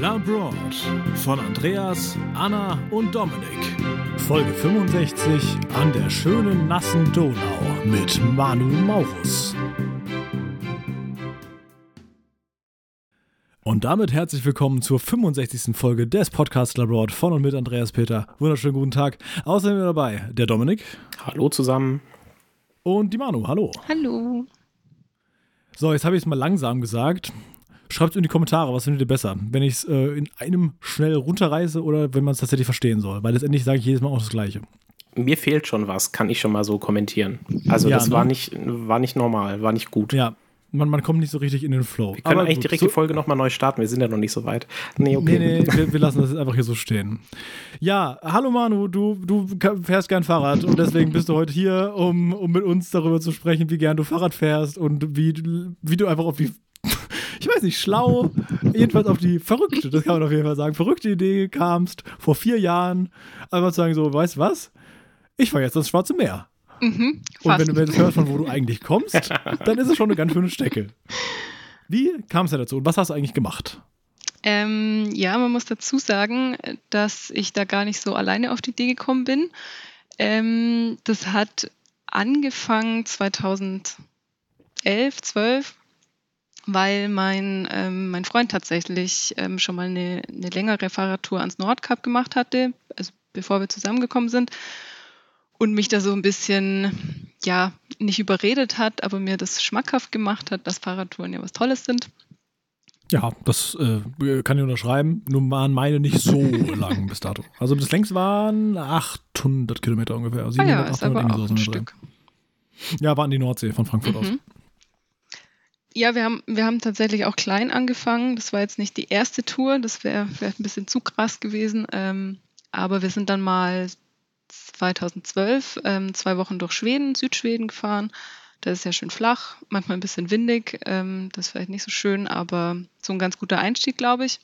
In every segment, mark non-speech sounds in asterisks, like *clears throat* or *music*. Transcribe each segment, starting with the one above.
Labroad von Andreas, Anna und Dominik. Folge 65 an der schönen nassen Donau mit Manu Maurus. Und damit herzlich willkommen zur 65. Folge des Podcasts Labroad von und mit Andreas Peter. Wunderschönen guten Tag. Außerdem dabei der Dominik. Hallo zusammen. Und die Manu. Hallo. Hallo. So, jetzt habe ich es mal langsam gesagt. Schreibt in die Kommentare, was findet ihr besser? Wenn ich es äh, in einem schnell runterreiße oder wenn man es tatsächlich verstehen soll. Weil letztendlich sage ich jedes Mal auch das Gleiche. Mir fehlt schon was, kann ich schon mal so kommentieren. Also ja, das ne? war, nicht, war nicht normal, war nicht gut. Ja, man, man kommt nicht so richtig in den Flow. Wir können Aber eigentlich gut, direkt so die Folge nochmal neu starten. Wir sind ja noch nicht so weit. Nee, okay. Nee, nee, wir, wir, lassen das einfach hier so stehen. Ja, hallo Manu, du, du fährst gern Fahrrad und deswegen bist du heute hier, um, um mit uns darüber zu sprechen, wie gern du Fahrrad fährst und wie, wie du einfach auf die ich weiß nicht, schlau, jedenfalls auf die verrückte, das kann man auf jeden Fall sagen, verrückte Idee kamst vor vier Jahren, einfach zu sagen, so, weißt du was? Ich fahre jetzt ans Schwarze Meer. Mhm, und wenn du das hörst, von wo du eigentlich kommst, *laughs* dann ist es schon eine ganz schöne Stecke. Wie kam es ja dazu und was hast du eigentlich gemacht? Ähm, ja, man muss dazu sagen, dass ich da gar nicht so alleine auf die Idee gekommen bin. Ähm, das hat angefangen 2011, 12, weil mein, ähm, mein Freund tatsächlich ähm, schon mal eine, eine längere Fahrradtour ans Nordkap gemacht hatte, also bevor wir zusammengekommen sind und mich da so ein bisschen, ja, nicht überredet hat, aber mir das schmackhaft gemacht hat, dass Fahrradtouren ja was Tolles sind. Ja, das äh, kann ich unterschreiben. Nun waren meine nicht so *laughs* lang bis dato. Also das längst waren 800 Kilometer ungefähr. 700, ah ja, ist aber auch ein Stück. Ja, war an die Nordsee von Frankfurt mhm. aus. Ja, wir haben, wir haben tatsächlich auch klein angefangen. Das war jetzt nicht die erste Tour, das wäre wär ein bisschen zu krass gewesen. Ähm, aber wir sind dann mal 2012 ähm, zwei Wochen durch Schweden, Südschweden gefahren. Das ist ja schön flach, manchmal ein bisschen windig. Ähm, das ist vielleicht nicht so schön, aber so ein ganz guter Einstieg, glaube ich.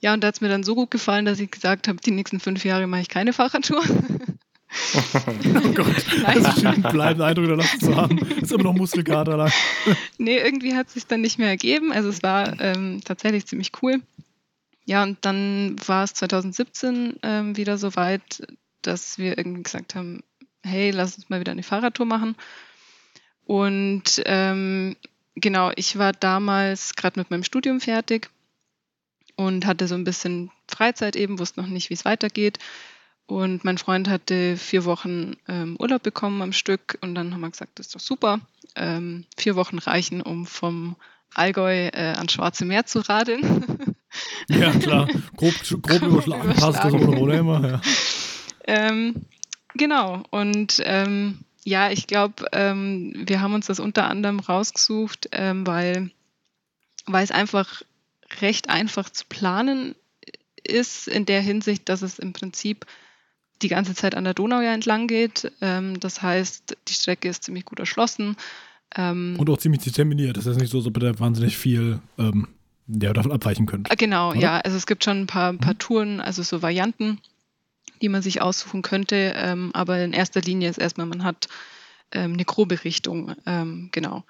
Ja, und da hat es mir dann so gut gefallen, dass ich gesagt habe, die nächsten fünf Jahre mache ich keine Fahrradtour. *laughs* oh Gott, *laughs* Nein. also einen bleibenden Eindruck hinterlassen zu haben. Ist immer noch Muskelkater lang. *laughs* nee, irgendwie hat es sich dann nicht mehr ergeben. Also es war ähm, tatsächlich ziemlich cool. Ja, und dann war es 2017 ähm, wieder so weit, dass wir irgendwie gesagt haben, hey, lass uns mal wieder eine Fahrradtour machen. Und ähm, genau, ich war damals gerade mit meinem Studium fertig und hatte so ein bisschen Freizeit eben, wusste noch nicht, wie es weitergeht. Und mein Freund hatte vier Wochen ähm, Urlaub bekommen am Stück und dann haben wir gesagt, das ist doch super. Ähm, vier Wochen reichen, um vom Allgäu äh, ans Schwarze Meer zu radeln. *laughs* ja, klar. Grob, grob überschlagen passt das ohne Probleme. Ja. Ähm, genau. Und ähm, ja, ich glaube, ähm, wir haben uns das unter anderem rausgesucht, ähm, weil, weil es einfach recht einfach zu planen ist, in der Hinsicht, dass es im Prinzip die ganze Zeit an der Donau ja entlang geht. Ähm, das heißt, die Strecke ist ziemlich gut erschlossen. Ähm, und auch ziemlich determiniert. Das ist nicht so, dass ihr wahnsinnig viel ähm, ja, davon abweichen könnt. Ah, genau, oder? ja. Also es gibt schon ein paar, paar mhm. Touren, also so Varianten, die man sich aussuchen könnte. Ähm, aber in erster Linie ist erstmal, man hat ähm, eine grobe Richtung. Ähm, genau.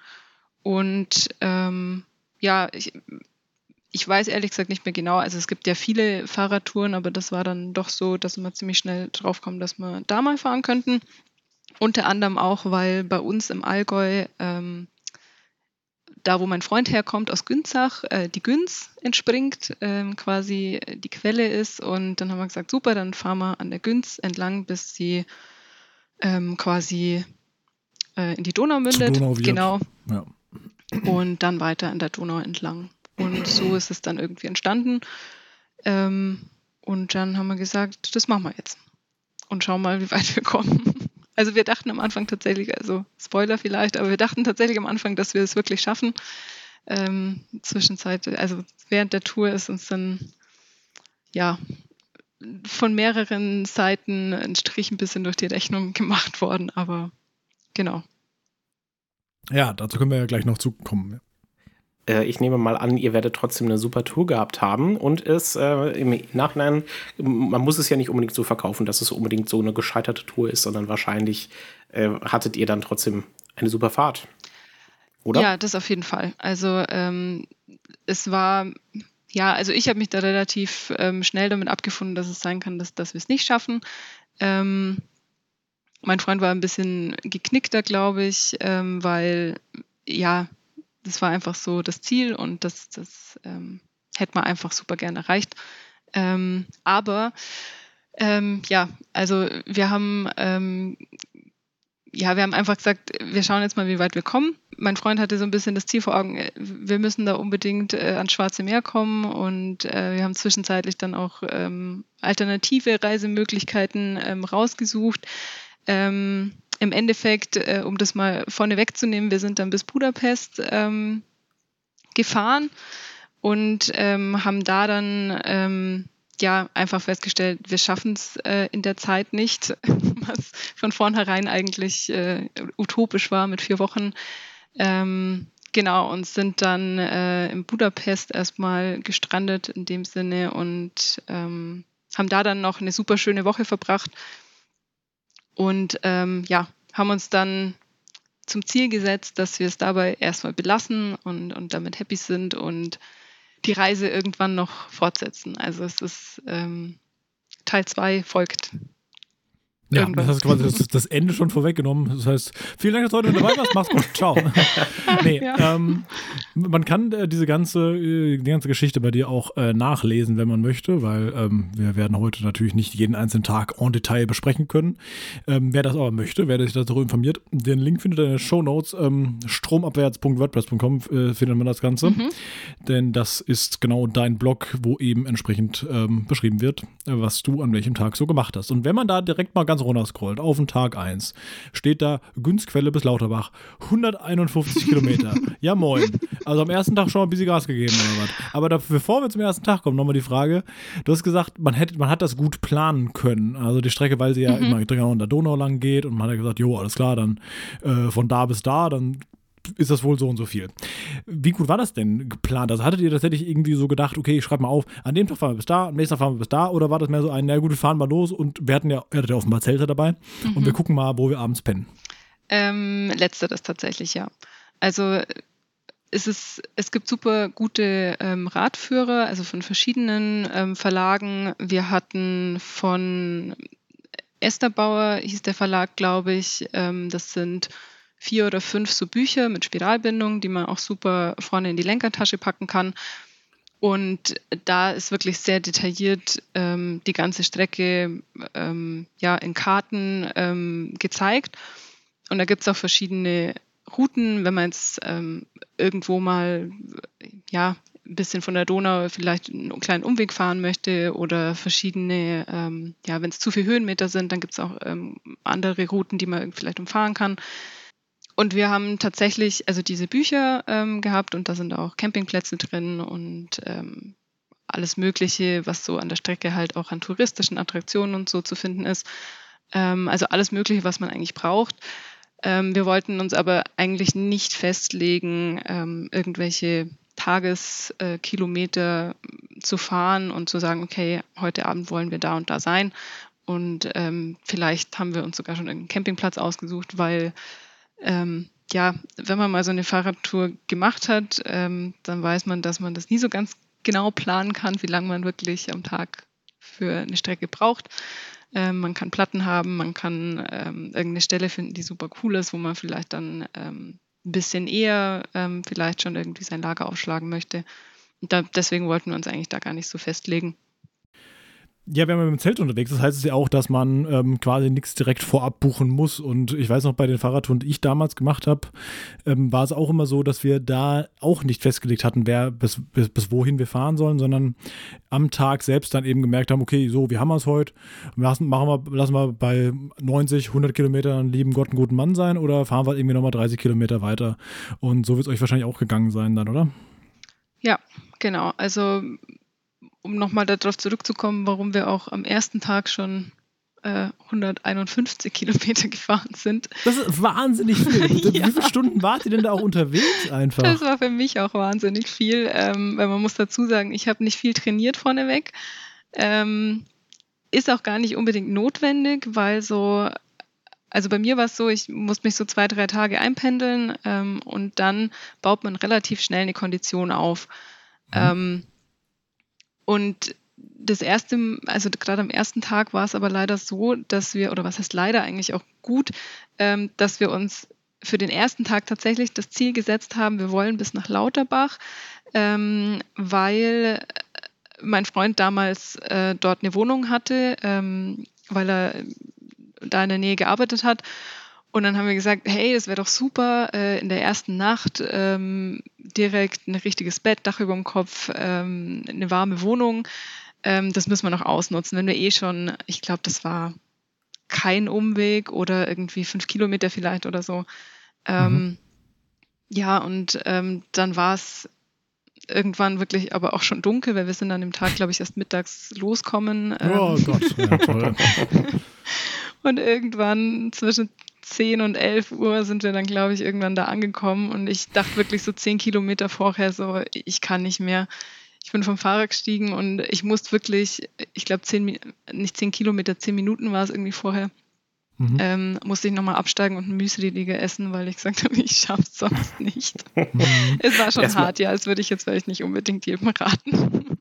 Und ähm, ja, ich, ich weiß ehrlich gesagt nicht mehr genau. Also es gibt ja viele Fahrradtouren, aber das war dann doch so, dass wir ziemlich schnell drauf kommen, dass wir da mal fahren könnten. Unter anderem auch, weil bei uns im Allgäu, ähm, da wo mein Freund herkommt, aus Günzach, äh, die Günz entspringt, ähm, quasi die Quelle ist. Und dann haben wir gesagt, super, dann fahren wir an der Günz entlang, bis sie ähm, quasi äh, in die Donau mündet. Donau genau. Ja. Und dann weiter an der Donau entlang. Und so ist es dann irgendwie entstanden. Ähm, und dann haben wir gesagt, das machen wir jetzt. Und schauen mal, wie weit wir kommen. *laughs* Also wir dachten am Anfang tatsächlich, also Spoiler vielleicht, aber wir dachten tatsächlich am Anfang, dass wir es wirklich schaffen. Ähm, Zwischenzeit, also während der Tour ist uns dann ja von mehreren Seiten ein Strich ein bisschen durch die Rechnung gemacht worden, aber genau. Ja, dazu können wir ja gleich noch zukommen. Äh, ich nehme mal an, ihr werdet trotzdem eine super Tour gehabt haben und es äh, im Nachhinein, man muss es ja nicht unbedingt so verkaufen, dass es unbedingt so eine gescheiterte Tour ist, sondern wahrscheinlich äh, hattet ihr dann trotzdem eine super Fahrt. Oder? Ja, das auf jeden Fall. Also ähm, es war ja, also ich habe mich da relativ ähm, schnell damit abgefunden, dass es sein kann, dass, dass wir es nicht schaffen. Ähm, mein Freund war ein bisschen geknickter, glaube ich, ähm, weil ja, das war einfach so das Ziel und das, das ähm, hätte man einfach super gern erreicht. Ähm, aber ähm, ja, also wir haben ähm, ja, wir haben einfach gesagt, wir schauen jetzt mal, wie weit wir kommen. Mein Freund hatte so ein bisschen das Ziel vor Augen, äh, wir müssen da unbedingt äh, ans Schwarze Meer kommen und äh, wir haben zwischenzeitlich dann auch ähm, alternative Reisemöglichkeiten ähm, rausgesucht. Ähm, Im Endeffekt, äh, um das mal vorne wegzunehmen, wir sind dann bis Budapest ähm, gefahren und ähm, haben da dann ähm, ja einfach festgestellt, wir schaffen es äh, in der Zeit nicht, *laughs* was von vornherein eigentlich äh, utopisch war mit vier Wochen. Ähm, genau, und sind dann äh, in Budapest erstmal gestrandet in dem Sinne und ähm, haben da dann noch eine super schöne Woche verbracht. Und ähm, ja, haben uns dann zum Ziel gesetzt, dass wir es dabei erstmal belassen und, und damit happy sind und die Reise irgendwann noch fortsetzen. Also es ist ähm, Teil 2 folgt. Ja, das hast quasi das, das, Ende schon vorweggenommen. Das heißt, vielen Dank, dass du heute dabei warst. Mach's gut. Ciao. *laughs* nee, ja. ähm, man kann äh, diese ganze, äh, die ganze Geschichte bei dir auch äh, nachlesen, wenn man möchte, weil ähm, wir werden heute natürlich nicht jeden einzelnen Tag en Detail besprechen können. Ähm, wer das aber möchte, wer sich darüber informiert, den Link findet ihr in den Show Notes. Ähm, stromabwärts.wordpress.com äh, findet man das Ganze. Mhm. Denn das ist genau dein Blog, wo eben entsprechend ähm, beschrieben wird, was du an welchem Tag so gemacht hast. Und wenn man da direkt mal ganz ganz runter scrollt, auf den Tag 1, steht da Günstquelle bis Lauterbach, 151 Kilometer. *laughs* Ja, moin. Also am ersten Tag schon mal ein bisschen Gas gegeben oder was. Aber da, bevor wir zum ersten Tag kommen, nochmal die Frage: Du hast gesagt, man, hätte, man hat das gut planen können. Also die Strecke, weil sie ja mhm. immer genau unter Donau lang geht und man hat ja gesagt, jo, alles klar, dann äh, von da bis da, dann ist das wohl so und so viel. Wie gut war das denn geplant? Also hattet ihr tatsächlich irgendwie so gedacht, okay, ich schreibe mal auf, an dem Tag fahren wir bis da, am nächsten Tag fahren wir bis da, oder war das mehr so ein, na gut, wir fahren mal los und wir hatten ja, ihr hattet ja offenbar Zelte dabei mhm. und wir gucken mal, wo wir abends pennen? Ähm, letzteres tatsächlich, ja. Also es, ist, es gibt super gute ähm, Radführer, also von verschiedenen ähm, Verlagen. Wir hatten von Esther Bauer, hieß der Verlag, glaube ich, ähm, das sind vier oder fünf so Bücher mit Spiralbindung, die man auch super vorne in die Lenkertasche packen kann. Und da ist wirklich sehr detailliert ähm, die ganze Strecke ähm, ja, in Karten ähm, gezeigt. Und da gibt es auch verschiedene Routen, wenn man jetzt ähm, irgendwo mal ja, ein bisschen von der Donau vielleicht einen kleinen Umweg fahren möchte oder verschiedene, ähm, ja, wenn es zu viele Höhenmeter sind, dann gibt es auch ähm, andere Routen, die man vielleicht umfahren kann. Und wir haben tatsächlich also diese Bücher ähm, gehabt und da sind auch Campingplätze drin und ähm, alles Mögliche, was so an der Strecke halt auch an touristischen Attraktionen und so zu finden ist. Ähm, also alles Mögliche, was man eigentlich braucht. Ähm, wir wollten uns aber eigentlich nicht festlegen, ähm, irgendwelche Tageskilometer äh, zu fahren und zu sagen, okay, heute Abend wollen wir da und da sein. Und ähm, vielleicht haben wir uns sogar schon einen Campingplatz ausgesucht, weil ähm, ja, wenn man mal so eine Fahrradtour gemacht hat, ähm, dann weiß man, dass man das nie so ganz genau planen kann, wie lange man wirklich am Tag für eine Strecke braucht. Ähm, man kann Platten haben, man kann ähm, irgendeine Stelle finden, die super cool ist, wo man vielleicht dann ähm, ein bisschen eher ähm, vielleicht schon irgendwie sein Lager aufschlagen möchte. Da, deswegen wollten wir uns eigentlich da gar nicht so festlegen. Ja, wenn man mit dem Zelt unterwegs ist, heißt es ja auch, dass man ähm, quasi nichts direkt vorab buchen muss. Und ich weiß noch, bei den Fahrradtouren, die ich damals gemacht habe, ähm, war es auch immer so, dass wir da auch nicht festgelegt hatten, wer bis, bis, bis wohin wir fahren sollen, sondern am Tag selbst dann eben gemerkt haben, okay, so, wie haben wir es heute? Lassen, machen wir, lassen wir bei 90, 100 Kilometern lieben Gott einen guten Mann sein oder fahren wir irgendwie nochmal 30 Kilometer weiter? Und so wird es euch wahrscheinlich auch gegangen sein dann, oder? Ja, genau. Also um nochmal darauf zurückzukommen, warum wir auch am ersten Tag schon äh, 151 Kilometer *laughs* gefahren sind. Das ist wahnsinnig viel. *laughs* ja. Wie viele Stunden wart ihr denn da auch unterwegs einfach? Das war für mich auch wahnsinnig viel, ähm, weil man muss dazu sagen, ich habe nicht viel trainiert vorneweg. Ähm, ist auch gar nicht unbedingt notwendig, weil so, also bei mir war es so, ich musste mich so zwei, drei Tage einpendeln ähm, und dann baut man relativ schnell eine Kondition auf. Mhm. Ähm, und das erste, also gerade am ersten Tag war es aber leider so, dass wir, oder was heißt leider eigentlich auch gut, ähm, dass wir uns für den ersten Tag tatsächlich das Ziel gesetzt haben, wir wollen bis nach Lauterbach, ähm, weil mein Freund damals äh, dort eine Wohnung hatte, ähm, weil er da in der Nähe gearbeitet hat. Und dann haben wir gesagt, hey, das wäre doch super, äh, in der ersten Nacht ähm, direkt ein richtiges Bett, Dach über dem Kopf, ähm, eine warme Wohnung. Ähm, das müssen wir noch ausnutzen, wenn wir eh schon, ich glaube, das war kein Umweg oder irgendwie fünf Kilometer vielleicht oder so. Ähm, mhm. Ja, und ähm, dann war es irgendwann wirklich aber auch schon dunkel, weil wir sind an dem Tag, glaube ich, erst mittags loskommen. oh ähm. Gott, ja, toll. *laughs* und irgendwann zwischen 10 und 11 Uhr sind wir dann, glaube ich, irgendwann da angekommen und ich dachte wirklich so 10 Kilometer vorher so, ich kann nicht mehr. Ich bin vom Fahrrad gestiegen und ich musste wirklich, ich glaube, 10, nicht 10 Kilometer, 10 Minuten war es irgendwie vorher, mhm. ähm, musste ich nochmal absteigen und ein Müsli-Liege essen, weil ich gesagt habe, *laughs* ich schaffe es sonst nicht. Mhm. es war schon Erstmal hart, ja, als würde ich jetzt vielleicht nicht unbedingt jedem raten.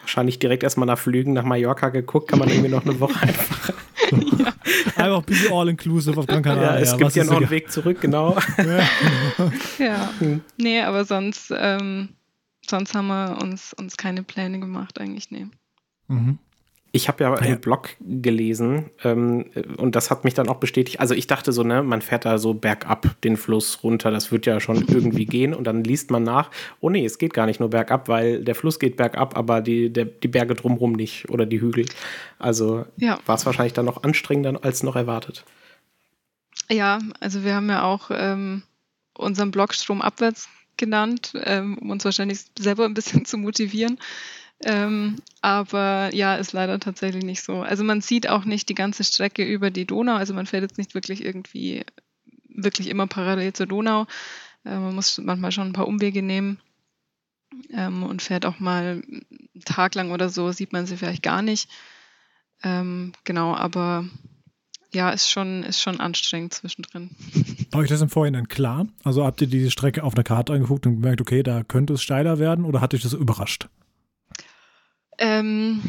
Wahrscheinlich direkt erstmal nach Flügen nach Mallorca geguckt, kann man irgendwie noch eine Woche *laughs* einfach ja. *laughs* Einfach ein bisschen all-inclusive auf Gran Canaria. Ja, es gibt ja noch einen Weg zurück, genau. *laughs* ja, ja. Hm. nee, aber sonst, ähm, sonst haben wir uns, uns keine Pläne gemacht, eigentlich, nee. Mhm. Ich habe ja, ja einen Blog gelesen ähm, und das hat mich dann auch bestätigt. Also ich dachte so, ne, man fährt da so bergab den Fluss runter, das wird ja schon irgendwie gehen und dann liest man nach, oh nee, es geht gar nicht nur bergab, weil der Fluss geht bergab, aber die, der, die Berge drumherum nicht oder die Hügel. Also ja. war es wahrscheinlich dann noch anstrengender als noch erwartet. Ja, also wir haben ja auch ähm, unseren Blog Stromabwärts genannt, ähm, um uns wahrscheinlich selber ein bisschen zu motivieren. Ähm, aber ja, ist leider tatsächlich nicht so. Also man sieht auch nicht die ganze Strecke über die Donau. Also man fährt jetzt nicht wirklich irgendwie wirklich immer parallel zur Donau. Äh, man muss manchmal schon ein paar Umwege nehmen ähm, und fährt auch mal einen Tag lang oder so, sieht man sie vielleicht gar nicht. Ähm, genau, aber ja, ist schon, ist schon anstrengend zwischendrin. *laughs* War euch das im Vorhinein klar? Also habt ihr diese Strecke auf einer Karte angeguckt und gemerkt, okay, da könnte es steiler werden oder hat euch das überrascht? Ähm,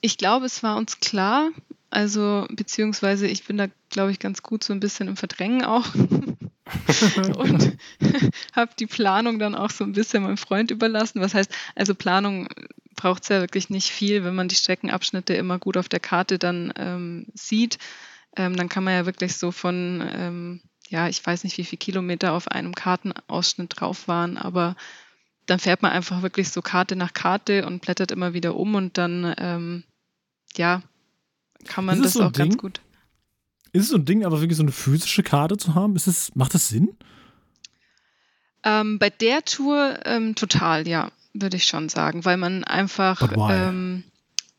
ich glaube, es war uns klar. Also, beziehungsweise ich bin da, glaube ich, ganz gut so ein bisschen im Verdrängen auch. *laughs* und *laughs* habe die Planung dann auch so ein bisschen meinem Freund überlassen. Was heißt, also Planung braucht es ja wirklich nicht viel, wenn man die Streckenabschnitte immer gut auf der Karte dann ähm, sieht. Ähm, dann kann man ja wirklich so von, ähm, ja, ich weiß nicht, wie viele Kilometer auf einem Kartenausschnitt drauf waren, aber dann fährt man einfach wirklich so Karte nach Karte und blättert immer wieder um und dann, ähm, ja, kann man das so auch Ding? ganz gut. Ist es so ein Ding, aber wirklich so eine physische Karte zu haben? Ist es, macht das Sinn? Ähm, bei der Tour ähm, total, ja, würde ich schon sagen, weil man einfach ähm,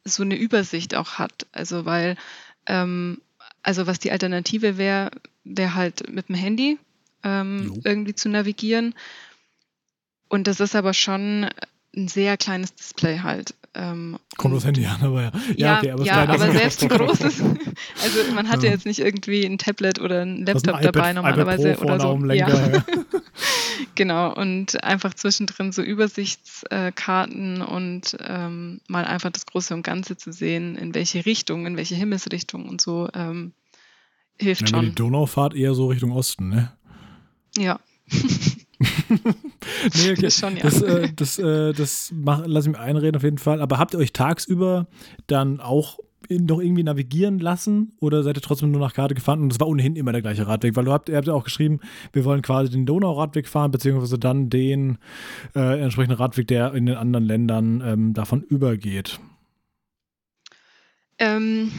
so eine Übersicht auch hat. Also weil, ähm, also was die Alternative wäre, wäre halt mit dem Handy ähm, irgendwie zu navigieren. Und das ist aber schon ein sehr kleines Display halt. Ähm, Kommt aufs Handy an, aber ja. Ja, okay, aber, ja, aber selbst ein großes. *laughs* Also man hat ja. jetzt nicht irgendwie ein Tablet oder ein Laptop ein dabei normalerweise oder so. Lenker, ja. ja. *laughs* genau, und einfach zwischendrin so Übersichtskarten und ähm, mal einfach das Große und Ganze zu sehen, in welche Richtung, in welche Himmelsrichtung und so ähm, hilft ja, schon. Die Donaufahrt eher so Richtung Osten, ne? Ja. *laughs* *laughs* nee, okay. Schon, ja. Das, äh, das, äh, das mach, lass ich mir einreden auf jeden Fall. Aber habt ihr euch tagsüber dann auch noch irgendwie navigieren lassen oder seid ihr trotzdem nur nach Karte gefahren? Und es war ohnehin immer der gleiche Radweg, weil du habt, ihr habt ja auch geschrieben, wir wollen quasi den Donauradweg fahren, beziehungsweise dann den äh, entsprechenden Radweg, der in den anderen Ländern ähm, davon übergeht. Ähm,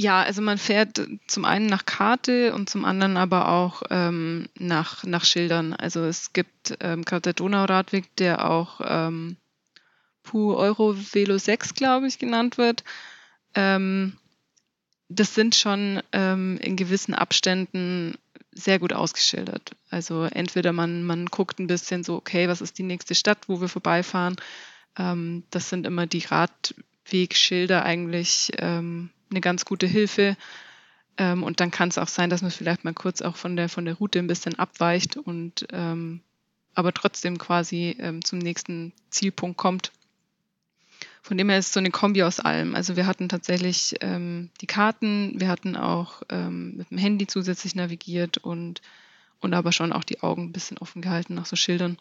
ja, also man fährt zum einen nach Karte und zum anderen aber auch ähm, nach, nach Schildern. Also es gibt ähm, gerade der Donauradweg, der auch ähm, Pu Euro Velo 6, glaube ich, genannt wird. Ähm, das sind schon ähm, in gewissen Abständen sehr gut ausgeschildert. Also entweder man, man guckt ein bisschen so, okay, was ist die nächste Stadt, wo wir vorbeifahren. Ähm, das sind immer die Radwegschilder eigentlich ähm, eine ganz gute Hilfe. Ähm, und dann kann es auch sein, dass man vielleicht mal kurz auch von der, von der Route ein bisschen abweicht und ähm, aber trotzdem quasi ähm, zum nächsten Zielpunkt kommt. von dem her ist es so eine Kombi aus allem. Also wir hatten tatsächlich ähm, die Karten, wir hatten auch ähm, mit dem Handy zusätzlich navigiert und, und aber schon auch die Augen ein bisschen offen gehalten nach so Schildern.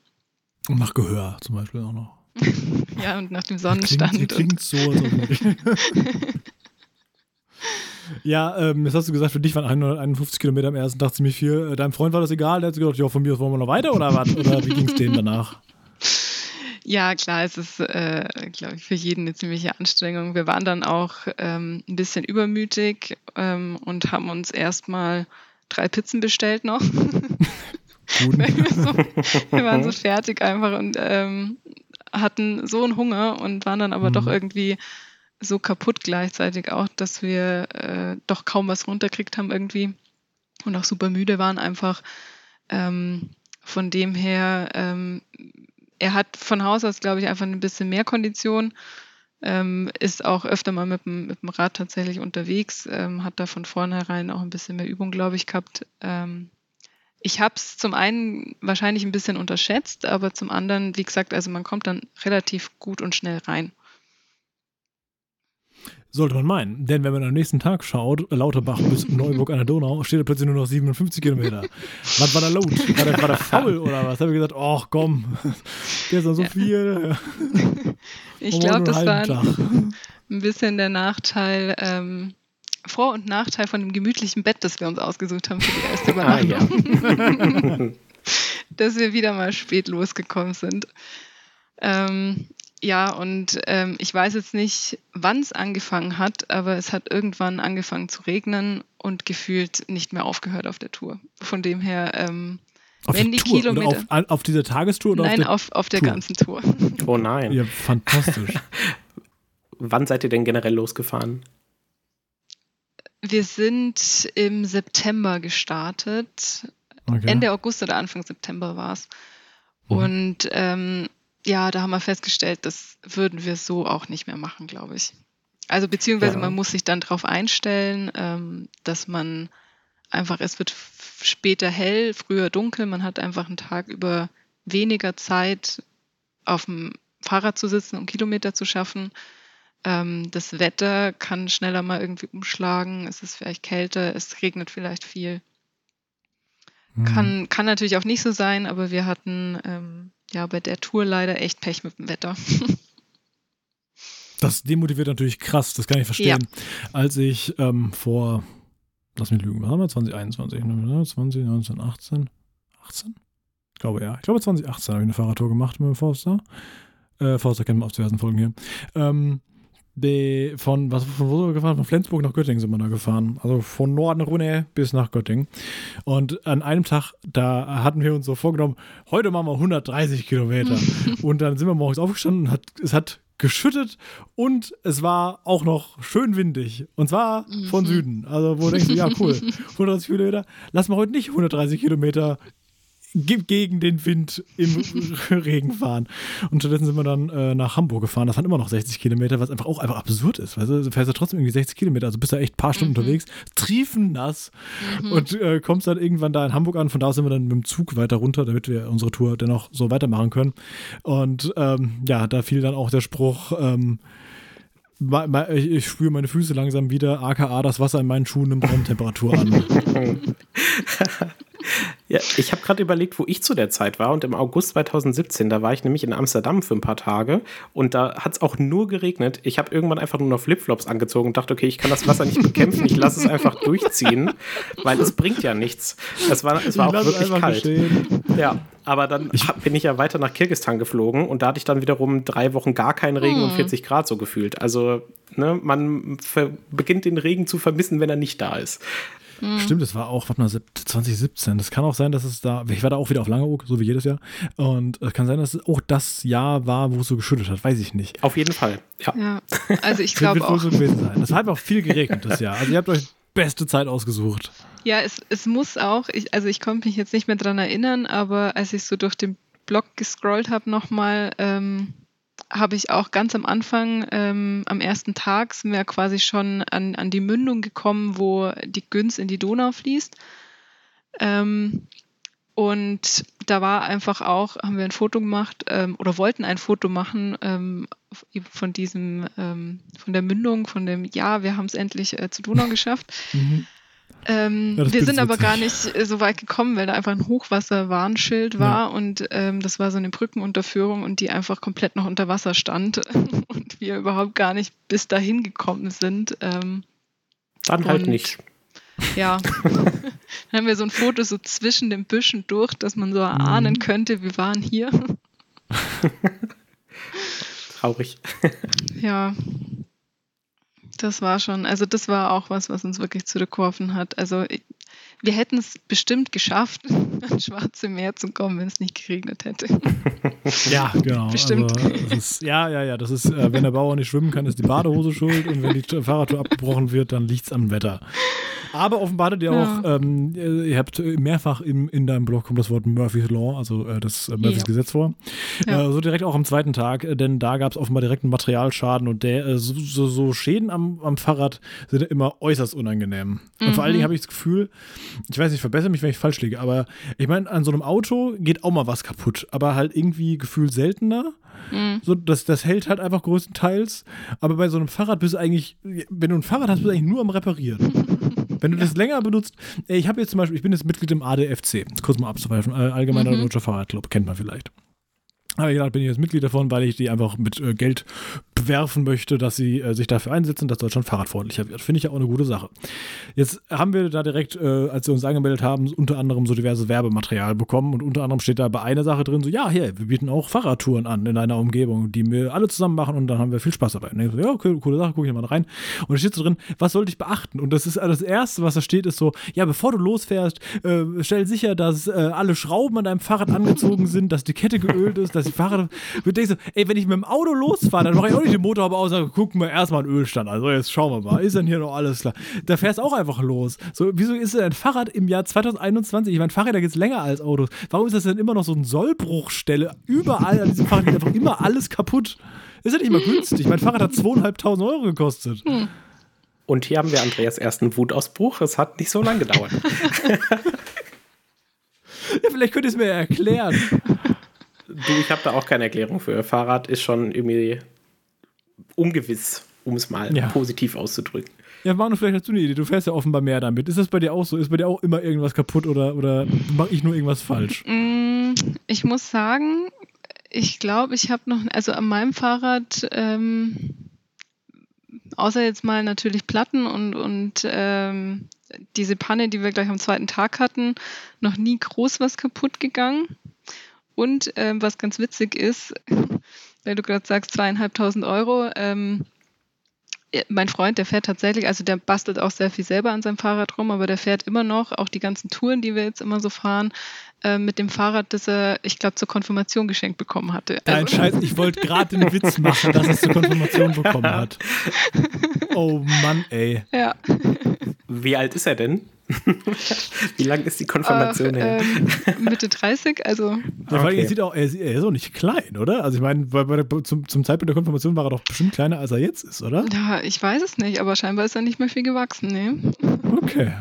Und nach Gehör zum Beispiel auch noch. *laughs* ja, und nach dem Sonnenstand. Klingt, klingt so. *laughs* *laughs* ja, ähm, jetzt hast du gesagt, für dich waren 151 Kilometer am ersten Tag ziemlich viel. Äh, deinem Freund war das egal, der hat gedacht, ja, von mir aus wollen wir noch weiter oder was? Oder wie ging es dem danach? *laughs* Ja, klar, es ist, äh, glaube ich, für jeden eine ziemliche Anstrengung. Wir waren dann auch ähm, ein bisschen übermütig ähm, und haben uns erstmal drei Pizzen bestellt noch. *laughs* wir, so, wir, waren so fertig einfach und ähm, hatten so einen Hunger und waren dann aber mhm. doch irgendwie so kaputt gleichzeitig auch, dass wir äh, doch kaum was runterkriegt haben irgendwie und auch super müde waren einfach. Ähm, von dem her, ähm, er hat von Haus aus, glaube ich, einfach ein bisschen mehr Kondition, ähm, ist auch öfter mal mit dem, mit dem Rad tatsächlich unterwegs, ähm, hat da von vornherein auch ein bisschen mehr Übung, glaube ich, gehabt. Ähm, ich habe es zum einen wahrscheinlich ein bisschen unterschätzt, aber zum anderen, wie gesagt, also man kommt dann relativ gut und schnell rein. Sollte man meinen. Denn wenn man am nächsten Tag schaut, Lauterbach bis Neuburg an der Donau, steht da plötzlich nur noch 57 Kilometer. was war da laut? War der, war der faul oder was? Da habe ich gesagt, ach komm, gestern so viel. *laughs* ich glaube, das war ein, *laughs* ein, bisschen der Nachteil, ähm, vor- und Nachteil von dem gemütlichen Bett, das wir uns ausgesucht haben für die erste Übernachtung. *laughs* Ah, ja. Dass wir wieder mal spät losgekommen sind. Ähm, ja, und ähm, ich weiß jetzt nicht, wann es angefangen hat, aber es hat irgendwann angefangen zu regnen und gefühlt nicht mehr aufgehört auf der Tour. Von dem her, ähm, auf wenn die Tour, Kilometer. Auf, auf, dieser Tagestour oder Nein, auf der, auf, auf der ganzen Tour. *laughs* Oh nein. Ja, fantastisch. *laughs* wann seid ihr denn generell losgefahren? Wir sind im September gestartet. Okay. Ende August oder Anfang September war es. Mhm. Und ähm, ja, da haben wir festgestellt, das würden wir so auch nicht mehr machen, glaube ich. Also beziehungsweise ja. man muss sich dann darauf einstellen, ähm, dass man einfach, es wird später hell, früher dunkel, man hat einfach einen Tag über weniger Zeit auf dem Fahrrad zu sitzen, um Kilometer zu schaffen. Ähm, das Wetter kann schneller mal irgendwie umschlagen, es ist vielleicht kälter, es regnet vielleicht viel. Mhm. Kann, kann natürlich auch nicht so sein, aber wir hatten ähm, ja bei der Tour leider echt Pech mit dem Wetter. das demotiviert natürlich krass, das kann ich verstehen. Ja. Als ich ähm, vor, lass mich lügen, was haben wir? 2021, 20, 19, 18? 18? Ich glaube ja. Ich glaube 2018 habe ich eine Fahrradtour gemacht mit dem Forster. Äh, Forster kennen wir aus diversen Folgen hier. Ähm, die, von, was, von wo sind wir gefahren? Von Flensburg nach Göttingen sind wir da gefahren. Also von Norden Runne bis nach Göttingen. Und an einem Tag, da hatten wir uns so vorgenommen, heute machen wir 130 Kilometer. *laughs* und dann sind wir morgens aufgestanden und hat, es hat geschüttet und es war auch noch schön windig. Und zwar von mhm. Süden. Also, wo du denkst, ja, cool, *laughs* 130 Kilometer. Lass mal heute nicht 130 Kilometer gegen den Wind im *laughs* Regen fahren. Und stattdessen sind wir dann äh, nach Hamburg gefahren. Das waren immer noch 60 Kilometer, was einfach auch einfach absurd ist. Weißt du, du fährst ja trotzdem irgendwie 60 Kilometer, also bist du echt ein paar Stunden mhm. unterwegs, triefen nass mhm. und äh, kommst dann irgendwann da in Hamburg an. Von da sind wir dann mit dem Zug weiter runter, damit wir unsere Tour dennoch so weitermachen können. Und ähm, ja, da fiel dann auch der Spruch, ähm, ich spüre meine Füße langsam wieder, aka das Wasser in meinen Schuhen nimmt Raumtemperatur an. *laughs* Ja, ich habe gerade überlegt, wo ich zu der Zeit war. Und im August 2017, da war ich nämlich in Amsterdam für ein paar Tage. Und da hat es auch nur geregnet. Ich habe irgendwann einfach nur noch Flipflops angezogen und dachte, okay, ich kann das Wasser nicht bekämpfen. Ich lasse es einfach durchziehen, weil es bringt ja nichts. Es war, es war auch wirklich kalt. Bestehen. Ja, aber dann hab, bin ich ja weiter nach Kirgistan geflogen und da hatte ich dann wiederum drei Wochen gar keinen Regen hm. und 40 Grad so gefühlt. Also ne, man beginnt den Regen zu vermissen, wenn er nicht da ist. Mhm. Stimmt, das war auch, warte mal, 2017. Das kann auch sein, dass es da, ich war da auch wieder auf Langeoog, so wie jedes Jahr. Und es kann sein, dass es auch das Jahr war, wo es so geschüttet hat, weiß ich nicht. Auf jeden Fall, ja. ja also ich *laughs* glaube auch. So gewesen sein. Das hat auch viel geregnet das Jahr. Also ihr habt euch beste Zeit ausgesucht. Ja, es, es muss auch, ich, also ich konnte mich jetzt nicht mehr dran erinnern, aber als ich so durch den Blog gescrollt habe nochmal, ähm, habe ich auch ganz am Anfang, ähm, am ersten Tag, sind wir quasi schon an, an die Mündung gekommen, wo die Günz in die Donau fließt. Ähm, Und da war einfach auch, haben wir ein Foto gemacht ähm, oder wollten ein Foto machen ähm, von diesem, ähm, von der Mündung, von dem, ja, wir haben es endlich äh, zu Donau *laughs* geschafft. Mhm. Ähm, ja, wir sind aber gar nicht so weit gekommen, weil da einfach ein Hochwasserwarnschild war ja. und ähm, das war so eine Brückenunterführung und die einfach komplett noch unter Wasser stand *laughs* und wir überhaupt gar nicht bis dahin gekommen sind. Ähm, Dann halt nicht. Ja, *laughs* dann haben wir so ein Foto so zwischen den Büschen durch, dass man so erahnen mhm. könnte, wir waren hier. *laughs* Traurig. Ja, das war schon, also das war auch was, was uns wirklich zurückgeworfen hat. Also wir hätten es bestimmt geschafft, *laughs* ans Schwarze Meer zu kommen, wenn es nicht geregnet hätte. *laughs* Ja, genau. Bestimmt. Also, ist, ja, ja, ja. Das ist, äh, wenn der Bauer nicht schwimmen kann, ist die Badehose schuld und wenn die Fahrradtour abgebrochen wird, dann liegt es am Wetter. Aber offenbar hattet ihr ja. auch, ähm, ihr habt mehrfach im, in deinem Blog kommt das Wort Murphy's Law, also äh, das äh, Murphys ja. Gesetz vor. Ja. Äh, so direkt auch am zweiten Tag, äh, denn da gab es offenbar direkt einen Materialschaden und der, äh, so, so, so, Schäden am, am Fahrrad sind immer äußerst unangenehm. Mhm. Und vor allen Dingen mhm. habe ich das Gefühl, ich weiß nicht, verbessere mich, wenn ich falsch liege, aber ich meine, an so einem Auto geht auch mal was kaputt, aber halt irgendwie gefühlt seltener. Mhm. So, das, das hält halt einfach größtenteils. Aber bei so einem Fahrrad bist du eigentlich, wenn du ein Fahrrad hast, bist du eigentlich nur am Reparieren. *laughs* Wenn du ja. das länger benutzt, ich habe jetzt zum Beispiel, ich bin jetzt Mitglied im ADFC, kurz mal abzuweifen, Allgemeiner mhm. Deutscher Fahrradclub, kennt man vielleicht. Aber ich gedacht, bin ich jetzt Mitglied davon, weil ich die einfach mit äh, Geld bewerfen möchte, dass sie äh, sich dafür einsetzen, dass Deutschland fahrradfreundlicher wird. Finde ich ja auch eine gute Sache. Jetzt haben wir da direkt, äh, als wir uns angemeldet haben, unter anderem so diverse Werbematerial bekommen und unter anderem steht da bei einer Sache drin, so, ja, hier, wir bieten auch Fahrradtouren an in einer Umgebung, die wir alle zusammen machen und dann haben wir viel Spaß dabei. Und ich so, ja, okay, coole Sache, gucke ich mal rein. Und da steht so drin, was sollte ich beachten? Und das ist das Erste, was da steht, ist so, ja, bevor du losfährst, äh, stell sicher, dass äh, alle Schrauben an deinem Fahrrad angezogen sind, dass die Kette geölt ist, dass die Fahrrad *laughs* du denkst so, ey, wenn ich mit dem Auto losfahre, dann mache ich auch nicht den Motorhaube aus und gucken wir erstmal einen Ölstand. Also jetzt schauen wir mal, ist denn hier noch alles klar? Da fährst du auch einfach los. So, wieso ist denn ein Fahrrad im Jahr 2021? Ich meine, Fahrräder geht es länger als Autos. Warum ist das denn immer noch so eine Sollbruchstelle? Überall an diesem Fahrrad geht einfach immer alles kaputt. Ist ja nicht mal günstig. Mein Fahrrad hat zweieinhalbtausend Euro gekostet. Hm. Und hier haben wir Andreas ersten Wutausbruch. Es hat nicht so lange gedauert. *laughs* ja, vielleicht könnt ihr es mir erklären. Du, ich habe da auch keine Erklärung für. Fahrrad ist schon irgendwie ungewiss, um es mal ja. positiv auszudrücken. Ja, Manu, vielleicht hast du eine Idee. Du fährst ja offenbar mehr damit. Ist das bei dir auch so? Ist bei dir auch immer irgendwas kaputt oder, oder mache ich nur irgendwas falsch? Mm, ich muss sagen, ich glaube, ich habe noch, also an meinem Fahrrad, ähm, außer jetzt mal natürlich Platten und, und ähm, diese Panne, die wir gleich am zweiten Tag hatten, noch nie groß was kaputt gegangen. Und ähm, was ganz witzig ist, weil du gerade sagst, zweieinhalbtausend Euro, ähm, mein Freund, der fährt tatsächlich, also der bastelt auch sehr viel selber an seinem Fahrrad rum, aber der fährt immer noch, auch die ganzen Touren, die wir jetzt immer so fahren, äh, mit dem Fahrrad, das er, ich glaube, zur Konfirmation geschenkt bekommen hatte. Also, Nein, Scheiß, ich wollte gerade den Witz machen, dass er es zur Konfirmation bekommen hat. *laughs* Oh Mann, ey. Ja. Wie alt ist er denn? Wie lang ist die Konfirmation Ach, her? Ähm, Mitte 30, also. Ja, okay. er, sieht auch, er, ist auch nicht klein, oder? Also ich meine, zum, zum Zeitpunkt der Konfirmation war er doch bestimmt kleiner, als er jetzt ist, oder? Ja, ich weiß es nicht, aber scheinbar ist er nicht mehr viel gewachsen, ne? Okay.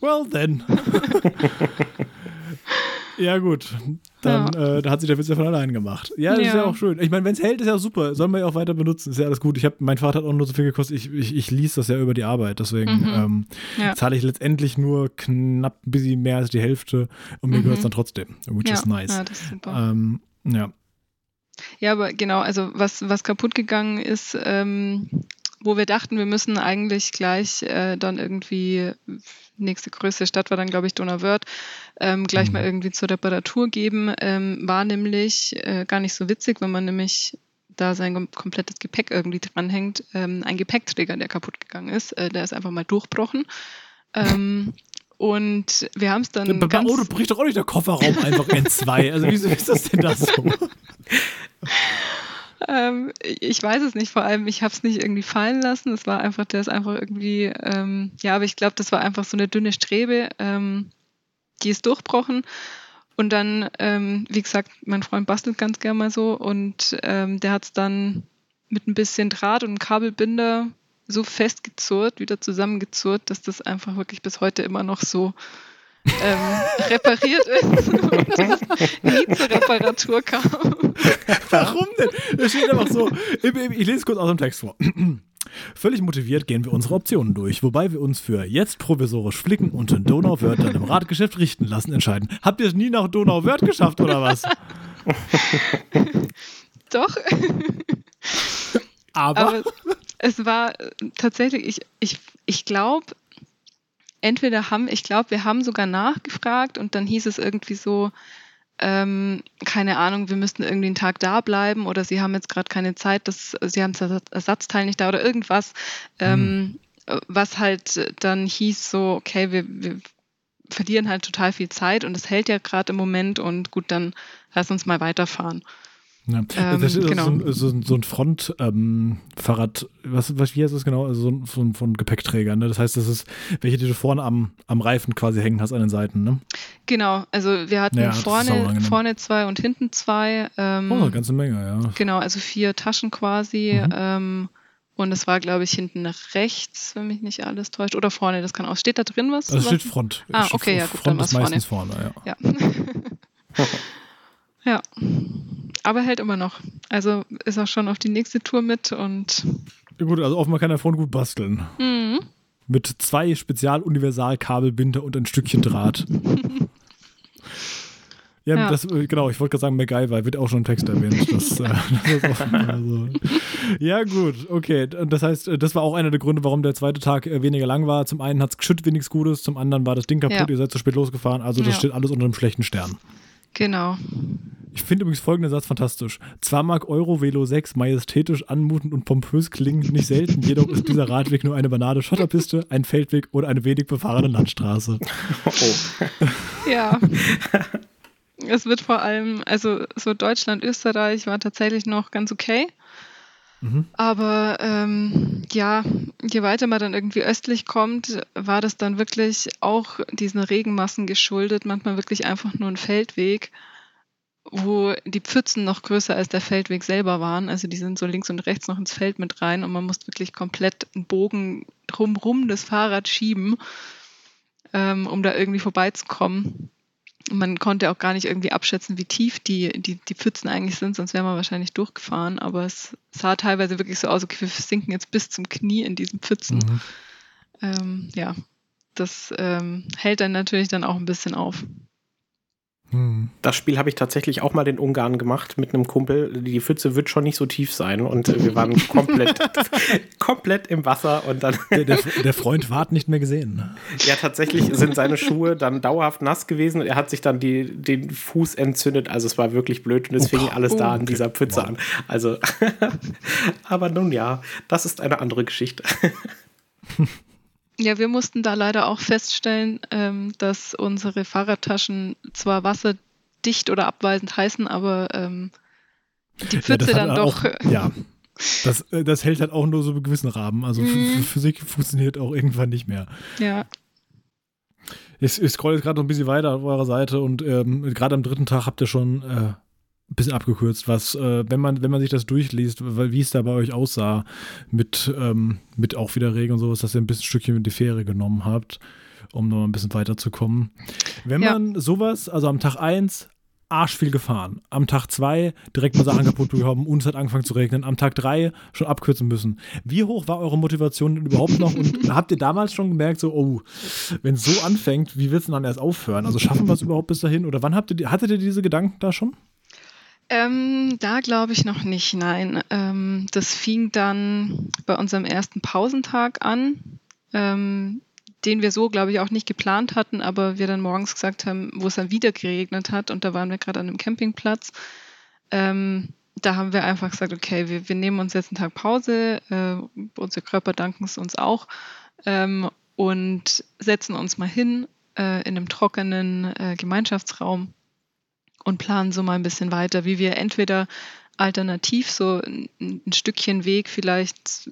Well then. *laughs* Ja, gut. Dann ja. Äh, da hat sich der Witz ja von allein gemacht. Ja, das ja. ist ja auch schön. Ich meine, wenn es hält, ist ja super. Sollen wir ja auch weiter benutzen. Ist ja alles gut. Ich hab, mein Vater hat auch nur so viel gekostet. Ich, ich, ich ließ das ja über die Arbeit. Deswegen mhm. ähm, ja. zahle ich letztendlich nur knapp ein bisschen mehr als die Hälfte und mir mhm. gehört es dann trotzdem. Which is nice. Ja, das ist super. Ähm, ja. Ja, aber genau, also was, was kaputt gegangen ist, ähm, wo wir dachten, wir müssen eigentlich gleich äh, dann irgendwie nächste größte Stadt war dann, glaube ich, Donauwörth, ähm, gleich mhm. mal irgendwie zur Reparatur geben. Ähm, war nämlich äh, gar nicht so witzig, wenn man nämlich da sein komplettes Gepäck irgendwie dranhängt. Ähm, ein Gepäckträger, der kaputt gegangen ist, äh, der ist einfach mal durchbrochen. Ähm, und wir haben es dann. Bei ganz Auto bricht doch auch nicht der Kofferraum einfach in zwei. Also, wieso ist das denn das so? *laughs* ähm, ich weiß es nicht, vor allem, ich habe es nicht irgendwie fallen lassen. Es war einfach, der ist einfach irgendwie, ähm, ja, aber ich glaube, das war einfach so eine dünne Strebe, ähm, die ist durchbrochen. Und dann, ähm, wie gesagt, mein Freund bastelt ganz gern mal so und ähm, der hat es dann mit ein bisschen Draht und Kabelbinder so festgezurrt, wieder zusammengezurrt, dass das einfach wirklich bis heute immer noch so ähm, repariert ist *laughs* und es nie zur Reparatur kam. Warum denn? Das steht einfach so. Ich, ich lese kurz aus dem Text vor. *clears throat* Völlig motiviert gehen wir unsere Optionen durch, wobei wir uns für jetzt provisorisch flicken und in Donauwörth dann im Radgeschäft richten lassen entscheiden. Habt ihr es nie nach Donauwörth geschafft oder was? *laughs* Doch. Aber, Aber es war tatsächlich, ich, ich, ich glaube, entweder haben, ich glaube, wir haben sogar nachgefragt und dann hieß es irgendwie so, ähm, keine Ahnung, wir müssten irgendwie einen Tag da bleiben oder sie haben jetzt gerade keine Zeit, das, sie haben das Ersatzteil nicht da oder irgendwas, ähm, mhm. was halt dann hieß so, okay, wir, wir verlieren halt total viel Zeit und es hält ja gerade im Moment und gut, dann lass uns mal weiterfahren. Ja. Ähm, das ist genau. so, ein, so ein Frontfahrrad, ähm, was, was, wie heißt das genau? Also so ein, so ein, von Gepäckträger, ne? Das heißt, das ist, welche die du vorne am, am Reifen quasi hängen hast an den Seiten, ne? Genau, also wir hatten ja, vorne, vorne zwei und hinten zwei. Ähm, oh, eine ganze Menge, ja. Genau, also vier Taschen quasi. Mhm. Ähm, und es war, glaube ich, hinten rechts, wenn mich nicht alles täuscht. Oder vorne, das kann auch. Steht da drin was? Also steht Front. Ah, okay, ja, gut, Front dann ist meistens vorne, vorne ja. Ja. *laughs* ja aber hält immer noch. Also ist auch schon auf die nächste Tour mit und. Ja gut, also offenbar kann der Front gut basteln. Mhm. Mit zwei Spezial-Universal-Kabelbinder und ein Stückchen Draht. *laughs* Ja, ja, Das, äh, genau, ich wollte gerade sagen, MacGyver wird auch schon im Text erwähnt. Das, äh, *laughs* das also. Ja, gut, okay. Das heißt, äh, das war auch einer der Gründe, warum der zweite Tag äh, weniger lang war. Zum einen hat es geschüttet wenig Gutes, zum anderen war das Ding kaputt, ja. ihr seid zu spät losgefahren. Also, das steht alles unter einem schlechten Stern. Genau. Ich finde übrigens folgenden Satz fantastisch. Zwar mag Euro Velo 6 majestätisch, anmutend und pompös klingen, nicht selten, jedoch ist dieser Radweg nur eine banale Schotterpiste, ein Feldweg oder eine wenig befahrene Landstraße. Oh. ja. Es wird vor allem, also so Deutschland, Österreich war tatsächlich noch ganz okay. Mhm. Aber ähm, ja, je weiter man dann irgendwie östlich kommt, war das dann wirklich auch diesen Regenmassen geschuldet, manchmal wirklich einfach nur ein Feldweg, wo die Pfützen noch größer als der Feldweg selber waren. Also die sind so links und rechts noch ins Feld mit rein und man muss wirklich komplett einen Bogen drumrum das Fahrrad schieben, ähm, um da irgendwie vorbeizukommen man konnte auch gar nicht irgendwie abschätzen, wie tief die, die, die Pfützen eigentlich sind, sonst wäre man wahrscheinlich durchgefahren. Aber es sah teilweise wirklich so aus, okay, wir sinken jetzt bis zum Knie in diesen Pfützen. Mhm. Ähm, ja, das ähm, hält dann natürlich dann auch ein bisschen auf. Hm. Das Spiel habe ich tatsächlich auch mal in Ungarn gemacht mit einem Kumpel. Die Pfütze wird schon nicht so tief sein und wir waren *laughs* komplett, komplett im Wasser und dann. Der, der, der, Freund ward nicht mehr gesehen. Ja, tatsächlich sind seine Schuhe dann dauerhaft nass gewesen und er hat sich dann die, den Fuß entzündet. Also es war wirklich blöd und es oh, fing alles oh, da an dieser Pfütze wow. an. Also, *laughs* aber nun ja, das ist eine andere Geschichte. *laughs* Ja, wir mussten da leider auch feststellen, ähm, dass unsere Fahrradtaschen zwar wasserdicht oder abweisend heißen, aber ähm, die Pfütze ja, dann doch. Auch, ja, das, äh, das hält halt auch nur so einen gewissen Rahmen. Also mhm. Physik funktioniert auch irgendwann nicht mehr. Ja. Ich, ich scroll jetzt gerade noch ein bisschen weiter auf eurer Seite und ähm, gerade am dritten Tag habt ihr schon äh, bisschen abgekürzt, was, äh, wenn man, wenn man sich das durchliest, wie es da bei euch aussah, mit, ähm, mit auch wieder Regen und sowas, dass ihr ein bisschen Stückchen mit die Fähre genommen habt, um noch ein bisschen weiterzukommen. Wenn ja. man sowas, also am Tag 1 arsch viel gefahren. Am Tag 2 direkt mal Sachen kaputt bekommen und es hat angefangen zu regnen. Am Tag 3 schon abkürzen müssen. Wie hoch war eure Motivation denn überhaupt noch? Und *laughs* habt ihr damals schon gemerkt, so, oh, wenn es so anfängt, wie wird es dann erst aufhören? Also schaffen wir es überhaupt bis dahin? Oder wann habt ihr, hattet ihr diese Gedanken da schon? Ähm, da glaube ich noch nicht, nein. Ähm, das fing dann bei unserem ersten Pausentag an, ähm, den wir so, glaube ich, auch nicht geplant hatten, aber wir dann morgens gesagt haben, wo es dann wieder geregnet hat und da waren wir gerade an einem Campingplatz. Ähm, da haben wir einfach gesagt, okay, wir, wir nehmen uns jetzt einen Tag Pause, äh, unsere Körper danken es uns auch ähm, und setzen uns mal hin äh, in einem trockenen äh, Gemeinschaftsraum und planen so mal ein bisschen weiter, wie wir entweder alternativ so ein, ein Stückchen Weg, vielleicht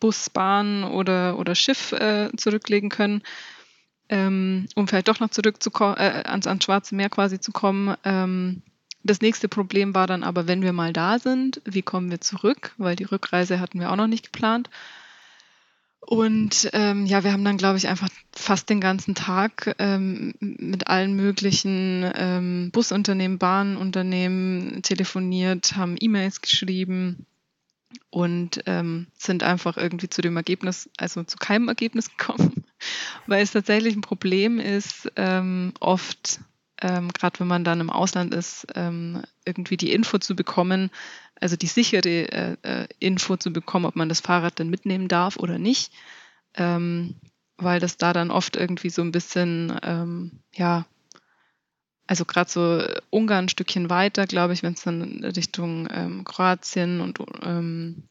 Bus, Bahn oder, oder Schiff äh, zurücklegen können, ähm, um vielleicht doch noch zurückzukommen, äh, ans, ans Schwarze Meer quasi zu kommen. Ähm, das nächste Problem war dann aber, wenn wir mal da sind, wie kommen wir zurück, weil die Rückreise hatten wir auch noch nicht geplant. Und ähm, ja, wir haben dann, glaube ich, einfach fast den ganzen Tag ähm, mit allen möglichen ähm, Busunternehmen, Bahnunternehmen telefoniert, haben E-Mails geschrieben und ähm, sind einfach irgendwie zu dem Ergebnis, also zu keinem Ergebnis *laughs* gekommen, weil es tatsächlich ein Problem ist, ähm, oft, ähm, gerade wenn man dann im Ausland ist, ähm, irgendwie die Info zu bekommen, also die sichere äh, äh, Info zu bekommen, ob man das Fahrrad dann mitnehmen darf oder nicht, ähm, weil das da dann oft irgendwie so ein bisschen, ähm, ja, also gerade so Ungarn ein Stückchen weiter, glaube ich, wenn es dann Richtung ähm, Kroatien und ähm,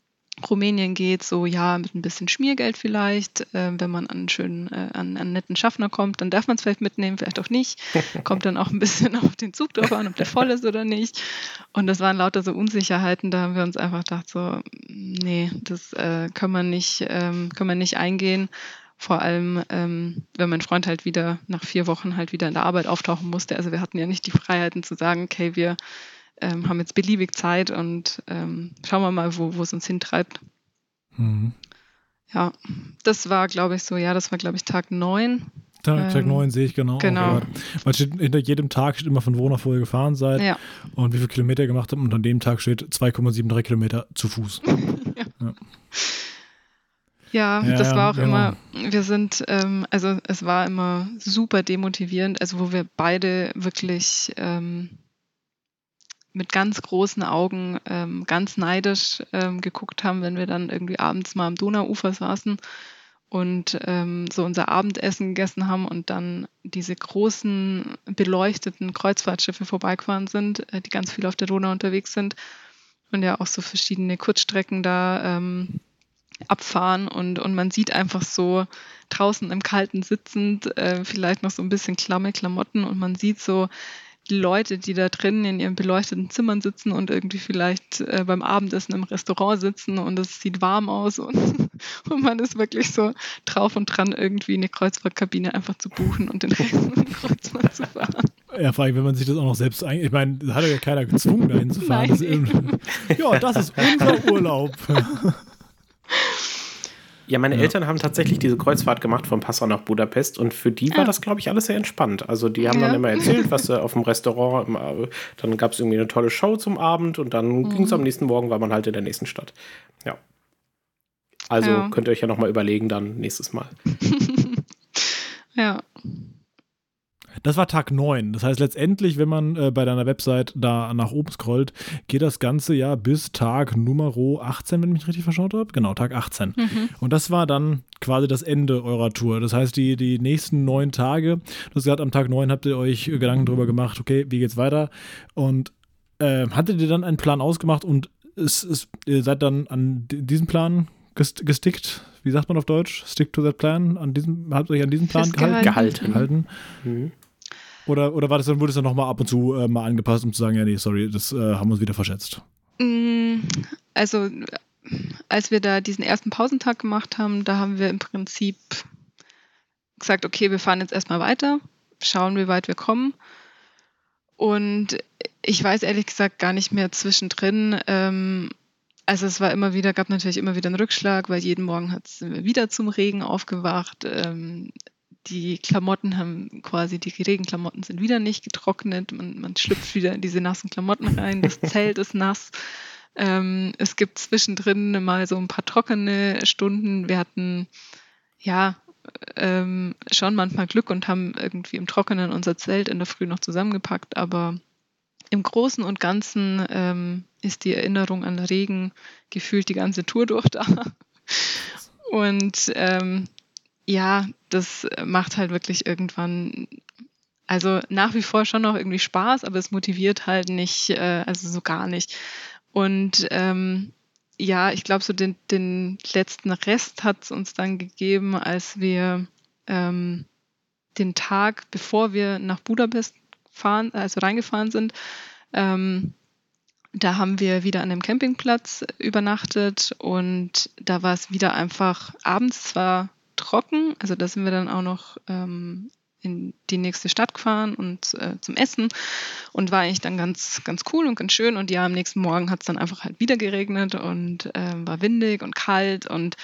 Rumänien geht, so ja, mit ein bisschen Schmiergeld vielleicht, äh, wenn man an einen schönen, äh, an einen netten Schaffner kommt, dann darf man es vielleicht mitnehmen, vielleicht auch nicht. *laughs* Kommt dann auch ein bisschen *laughs* auf den Zug drauf an, ob der voll ist oder nicht. Und das waren lauter so Unsicherheiten, da haben wir uns einfach gedacht, so, nee, das äh, kann man nicht, ähm, kann man nicht eingehen. Vor allem, ähm, wenn mein Freund halt wieder nach vier Wochen halt wieder in der Arbeit auftauchen musste. Also wir hatten ja nicht die Freiheiten zu sagen, okay, wir ähm, haben jetzt beliebig Zeit und ähm, schauen wir mal, wo, es uns hintreibt. Mhm. Ja, das war, glaube ich, so, ja, das war, glaube ich, Tag 9. Tag, Tag 9 ähm, sehe ich genau. Genau. Weil steht, hinter jedem Tag steht immer von wo nach wo ihr gefahren seid ja. und wie viele Kilometer ihr gemacht habt. Und an dem Tag steht 2,73 Kilometer zu Fuß. ja. *laughs* ja. Ja, ja, das war auch genau. immer, wir sind, ähm, also es war immer super demotivierend, also wo wir beide wirklich ähm, mit ganz großen Augen ähm, ganz neidisch ähm, geguckt haben, wenn wir dann irgendwie abends mal am Donauufer saßen und ähm, so unser Abendessen gegessen haben und dann diese großen beleuchteten Kreuzfahrtschiffe vorbeigefahren sind, äh, die ganz viel auf der Donau unterwegs sind und ja auch so verschiedene Kurzstrecken da ähm, abfahren und, und man sieht einfach so draußen im Kalten sitzend, äh, vielleicht noch so ein bisschen klamme Klamotten und man sieht so die Leute, die da drinnen in ihren beleuchteten Zimmern sitzen und irgendwie vielleicht äh, beim Abendessen im Restaurant sitzen und es sieht warm aus und, *laughs* und man ist wirklich so drauf und dran, irgendwie eine Kreuzfahrtkabine einfach zu buchen und den Kreuzfahrt zu fahren. Ja, vor allem, wenn man sich das auch noch selbst ein. Ich meine, da hat ja keiner gezwungen, dahin zu fahren. Nein, das ja, das ist unser Urlaub. *laughs* Ja, meine ja. Eltern haben tatsächlich diese Kreuzfahrt gemacht von Passau nach Budapest und für die war ja. das, glaube ich, alles sehr entspannt. Also die haben ja. dann immer erzählt, was auf dem Restaurant, dann gab es irgendwie eine tolle Show zum Abend und dann mhm. ging es am nächsten Morgen, war man halt in der nächsten Stadt. Ja. Also könnt ihr euch ja nochmal überlegen dann nächstes Mal. *laughs* ja. Das war Tag 9. Das heißt, letztendlich, wenn man äh, bei deiner Website da nach oben scrollt, geht das Ganze ja bis Tag Nummer 18, wenn ich mich richtig verschaut habe. Genau, Tag 18. Mhm. Und das war dann quasi das Ende eurer Tour. Das heißt, die, die nächsten neun Tage, du hast gesagt, am Tag 9 habt ihr euch Gedanken darüber gemacht, okay, wie geht's weiter? Und äh, hattet ihr dann einen Plan ausgemacht und es, es, ihr seid dann an diesem Plan gestickt? Wie sagt man auf Deutsch? Stick to that plan? An diesem, habt ihr euch an diesem Plan gehalten? Gehalten. gehalten. Mhm. Oder, oder war das dann, wurde es dann nochmal ab und zu äh, mal angepasst, um zu sagen, ja, nee, sorry, das äh, haben wir uns wieder verschätzt? Mm, also, als wir da diesen ersten Pausentag gemacht haben, da haben wir im Prinzip gesagt, okay, wir fahren jetzt erstmal weiter, schauen, wie weit wir kommen. Und ich weiß ehrlich gesagt gar nicht mehr zwischendrin. Ähm, also es war immer wieder, gab natürlich immer wieder einen Rückschlag, weil jeden Morgen hat es wieder zum Regen aufgewacht. Ähm, die Klamotten haben quasi, die Regenklamotten sind wieder nicht getrocknet. Man, man schlüpft wieder in diese nassen Klamotten rein. Das *laughs* Zelt ist nass. Ähm, es gibt zwischendrin mal so ein paar trockene Stunden. Wir hatten ja ähm, schon manchmal Glück und haben irgendwie im Trockenen unser Zelt in der Früh noch zusammengepackt. Aber im Großen und Ganzen ähm, ist die Erinnerung an Regen gefühlt die ganze Tour durch da. Und ähm, ja, das macht halt wirklich irgendwann, also nach wie vor schon noch irgendwie Spaß, aber es motiviert halt nicht, äh, also so gar nicht. Und ähm, ja, ich glaube, so den, den letzten Rest hat es uns dann gegeben, als wir ähm, den Tag, bevor wir nach Budapest fahren, also reingefahren sind, ähm, da haben wir wieder an einem Campingplatz übernachtet und da war es wieder einfach abends zwar trocken. Also da sind wir dann auch noch ähm, in die nächste Stadt gefahren und äh, zum Essen und war eigentlich dann ganz, ganz cool und ganz schön. Und ja, am nächsten Morgen hat es dann einfach halt wieder geregnet und äh, war windig und kalt und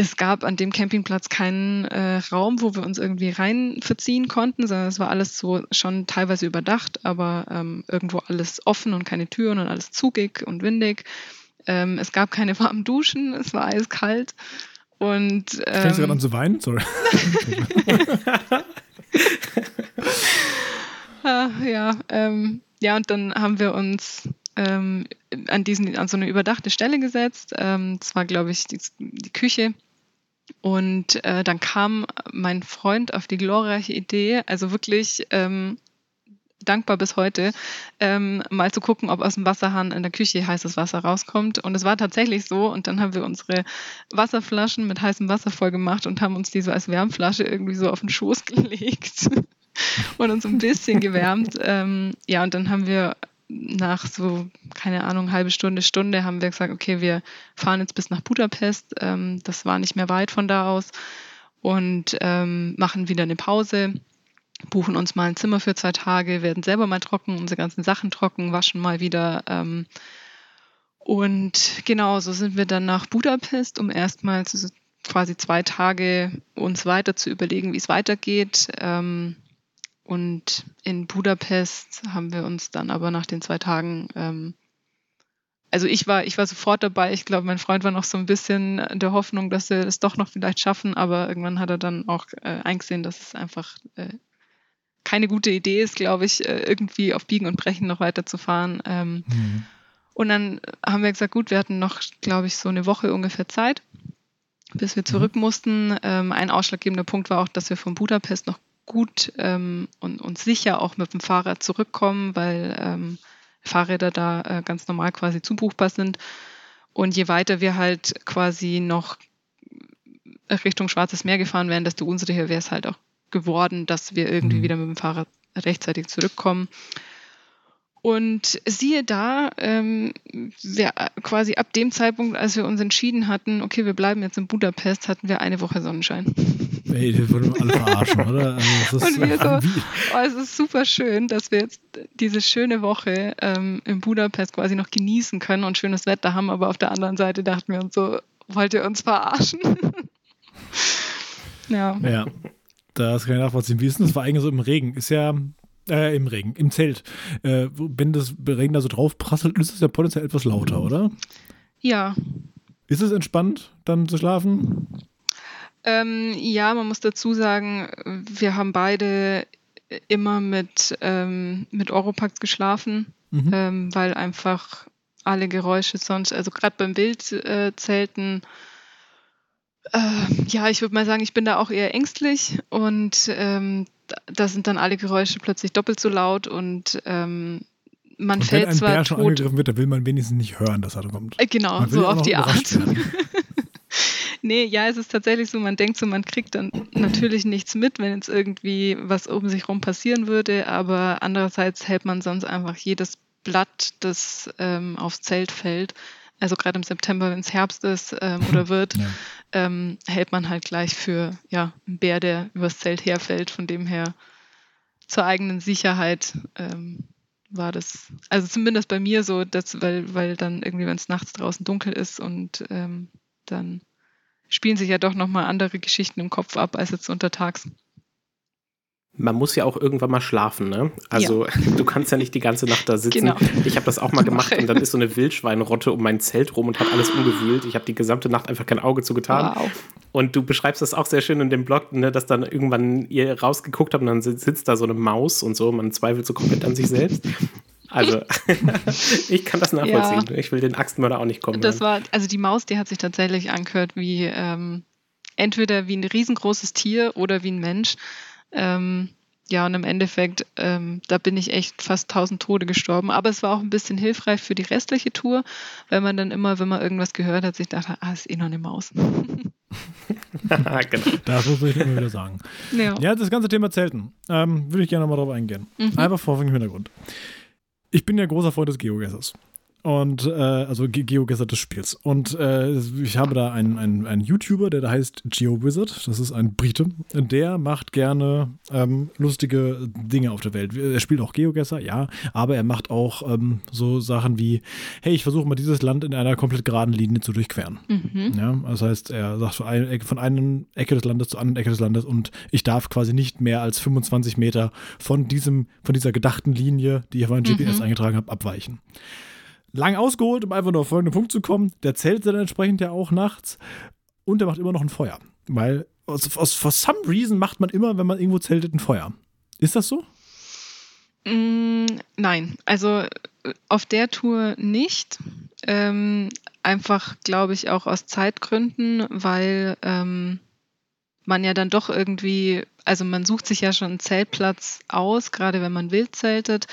es gab an dem Campingplatz keinen äh, Raum, wo wir uns irgendwie rein verziehen konnten, sondern es war alles so schon teilweise überdacht, aber ähm, irgendwo alles offen und keine Türen und alles zugig und windig. Ähm, es gab keine warmen Duschen, es war eiskalt. Und, ähm, du gerade an zu weinen? Sorry. *laughs* ah, ja, ähm, ja, und dann haben wir uns ähm, an, diesen, an so eine überdachte Stelle gesetzt. Ähm, das war, glaube ich, die, die, Küche. Und äh, dann kam mein Freund auf die glorreiche Idee, also wirklich ähm, dankbar bis heute, ähm, mal zu gucken, ob aus dem Wasserhahn in der Küche heißes Wasser rauskommt. Und es war tatsächlich so. Und dann haben wir unsere Wasserflaschen mit heißem Wasser voll gemacht und haben uns die so als Wärmflasche irgendwie so auf den Schoß *laughs* gelegt und uns ein bisschen gewärmt. Ähm, ja, und dann haben wir nach so, keine Ahnung, halbe Stunde, Stunde haben wir gesagt, okay, wir fahren jetzt bis nach Budapest. Ähm, das war nicht mehr weit von da aus und ähm, machen wieder eine Pause, buchen uns mal ein Zimmer für zwei Tage, werden selber mal trocken, unsere ganzen Sachen trocken, waschen mal wieder. Ähm, und genau, so sind wir dann nach Budapest, um erstmal quasi zwei Tage uns weiter zu überlegen, wie es weitergeht. Ähm, und in Budapest haben wir uns dann aber nach den zwei Tagen, ähm, also ich war, ich war sofort dabei. Ich glaube, mein Freund war noch so ein bisschen der Hoffnung, dass wir es doch noch vielleicht schaffen, aber irgendwann hat er dann auch äh, eingesehen, dass es einfach äh, keine gute Idee ist, glaube ich, äh, irgendwie auf Biegen und Brechen noch weiterzufahren. Ähm, mhm. Und dann haben wir gesagt, gut, wir hatten noch, glaube ich, so eine Woche ungefähr Zeit, bis wir mhm. zurück mhm. mussten. Ähm, ein ausschlaggebender Punkt war auch, dass wir von Budapest noch gut ähm, und, und sicher auch mit dem Fahrrad zurückkommen, weil ähm, Fahrräder da äh, ganz normal quasi zubuchbar sind. Und je weiter wir halt quasi noch Richtung Schwarzes Meer gefahren wären, desto unsicherer wäre es halt auch geworden, dass wir irgendwie mhm. wieder mit dem Fahrrad rechtzeitig zurückkommen. Und siehe da, ähm, wir, quasi ab dem Zeitpunkt, als wir uns entschieden hatten, okay, wir bleiben jetzt in Budapest, hatten wir eine Woche Sonnenschein. Ey, das würden alle verarschen, oder? Also *laughs* und wir so, oh, es ist super schön, dass wir jetzt diese schöne Woche ähm, in Budapest quasi noch genießen können und schönes Wetter haben, aber auf der anderen Seite dachten wir uns so, wollt ihr uns verarschen? *laughs* ja. Ja, das kann ich nachvollziehen. Wie ist denn das? War eigentlich so im Regen. Ist ja äh, im Regen, im Zelt. Äh, wenn das Regen da so drauf prasselt, ist es ja potenziell etwas lauter, oder? Ja. Ist es entspannt, dann zu schlafen? Ähm, ja, man muss dazu sagen, wir haben beide immer mit, ähm, mit Oropax geschlafen, mhm. ähm, weil einfach alle Geräusche sonst, also gerade beim Wildzelten, äh, ja, ich würde mal sagen, ich bin da auch eher ängstlich und ähm, da sind dann alle Geräusche plötzlich doppelt so laut und ähm, man und fällt wenn ein zwar Bär schon tot. angegriffen wird, da will man wenigstens nicht hören, dass er kommt. Äh, genau, so auf die Art. *laughs* nee, ja, es ist tatsächlich so, man denkt so, man kriegt dann natürlich nichts mit, wenn jetzt irgendwie was um sich rum passieren würde, aber andererseits hält man sonst einfach jedes Blatt, das ähm, aufs Zelt fällt, also gerade im September, wenn es Herbst ist ähm, oder *laughs* wird, ja. ähm, hält man halt gleich für ja, einen Bär, der übers Zelt herfällt. Von dem her zur eigenen Sicherheit ähm, war das, also zumindest bei mir so, dass, weil, weil dann irgendwie, wenn es nachts draußen dunkel ist und ähm, dann spielen sich ja doch nochmal andere Geschichten im Kopf ab als jetzt untertags man muss ja auch irgendwann mal schlafen, ne? Also ja. *laughs* du kannst ja nicht die ganze Nacht da sitzen. Genau. Ich habe das auch mal gemacht und dann ist so eine Wildschweinrotte um mein Zelt rum und hat alles umgewühlt. Ich habe die gesamte Nacht einfach kein Auge zugetan. Wow. Und du beschreibst das auch sehr schön in dem Blog, ne, dass dann irgendwann ihr rausgeguckt habt und dann sitzt da so eine Maus und so. Man zweifelt so komplett an sich selbst. Also, *laughs* ich kann das nachvollziehen. Ja. Ich will den Axtmörder auch nicht kommen. Das war, also die Maus, die hat sich tatsächlich angehört wie ähm, entweder wie ein riesengroßes Tier oder wie ein Mensch. Ähm, ja, und im Endeffekt, ähm, da bin ich echt fast tausend Tode gestorben. Aber es war auch ein bisschen hilfreich für die restliche Tour, weil man dann immer, wenn man irgendwas gehört hat, sich dachte, ah, ist eh noch eine Maus. *laughs* genau. Das muss ich immer wieder sagen. Ja, ja das ganze Thema Zelten. Ähm, würde ich gerne mal drauf eingehen. Mhm. Einfach vor dem Hintergrund. Ich bin ja großer Freund des Geogessers. Und äh, also Ge Geogesser des Spiels. Und äh, ich habe da einen, einen, einen YouTuber, der da heißt GeoWizard. Das ist ein Brite. Der macht gerne ähm, lustige Dinge auf der Welt. Er spielt auch Geogesser, ja, aber er macht auch ähm, so Sachen wie, hey, ich versuche mal dieses Land in einer komplett geraden Linie zu durchqueren. Mhm. Ja, das heißt, er sagt von, ein, von einer Ecke des Landes zur anderen Ecke des Landes und ich darf quasi nicht mehr als 25 Meter von diesem, von dieser gedachten Linie, die ich auf meinem GPS mhm. eingetragen habe, abweichen lang ausgeholt, um einfach nur auf folgenden Punkt zu kommen. Der zählt dann entsprechend ja auch nachts und der macht immer noch ein Feuer. Weil aus, aus for some reason macht man immer, wenn man irgendwo zeltet, ein Feuer. Ist das so? Mm, nein, also äh, auf der Tour nicht. Ähm, einfach, glaube ich, auch aus Zeitgründen, weil ähm, man ja dann doch irgendwie, also man sucht sich ja schon einen Zeltplatz aus, gerade wenn man wild zeltet,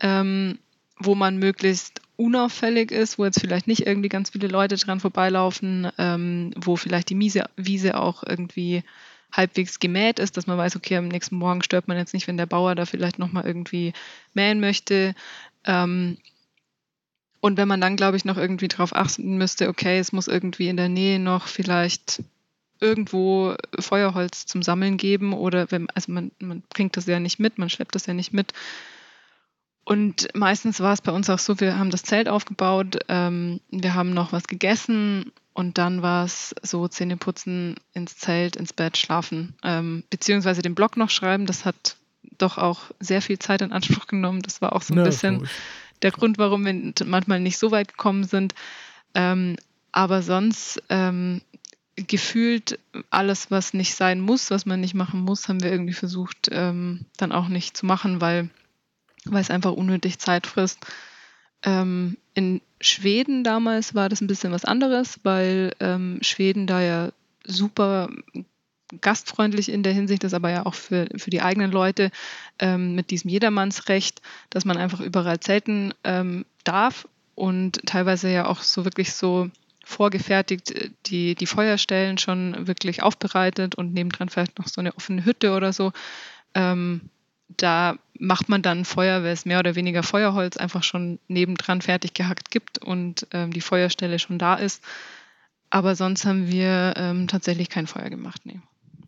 ähm, wo man möglichst unauffällig ist, wo jetzt vielleicht nicht irgendwie ganz viele Leute dran vorbeilaufen, ähm, wo vielleicht die Miese, Wiese auch irgendwie halbwegs gemäht ist, dass man weiß, okay, am nächsten Morgen stört man jetzt nicht, wenn der Bauer da vielleicht nochmal irgendwie mähen möchte. Ähm, und wenn man dann, glaube ich, noch irgendwie darauf achten müsste, okay, es muss irgendwie in der Nähe noch vielleicht irgendwo Feuerholz zum Sammeln geben oder wenn, also man, man bringt das ja nicht mit, man schleppt das ja nicht mit, und meistens war es bei uns auch so, wir haben das Zelt aufgebaut, ähm, wir haben noch was gegessen und dann war es so Zähne putzen, ins Zelt, ins Bett, schlafen, ähm, beziehungsweise den Blog noch schreiben. Das hat doch auch sehr viel Zeit in Anspruch genommen. Das war auch so ein ja, bisschen der Grund, warum wir manchmal nicht so weit gekommen sind. Ähm, aber sonst ähm, gefühlt alles, was nicht sein muss, was man nicht machen muss, haben wir irgendwie versucht, ähm, dann auch nicht zu machen, weil weil es einfach unnötig Zeit frisst. Ähm, in Schweden damals war das ein bisschen was anderes, weil ähm, Schweden da ja super gastfreundlich in der Hinsicht ist, aber ja auch für, für die eigenen Leute ähm, mit diesem Jedermannsrecht, dass man einfach überall zelten ähm, darf und teilweise ja auch so wirklich so vorgefertigt äh, die, die Feuerstellen schon wirklich aufbereitet und nebendran vielleicht noch so eine offene Hütte oder so. Ähm, da macht man dann Feuer, weil es mehr oder weniger Feuerholz einfach schon nebendran fertig gehackt gibt und ähm, die Feuerstelle schon da ist. Aber sonst haben wir ähm, tatsächlich kein Feuer gemacht, nee.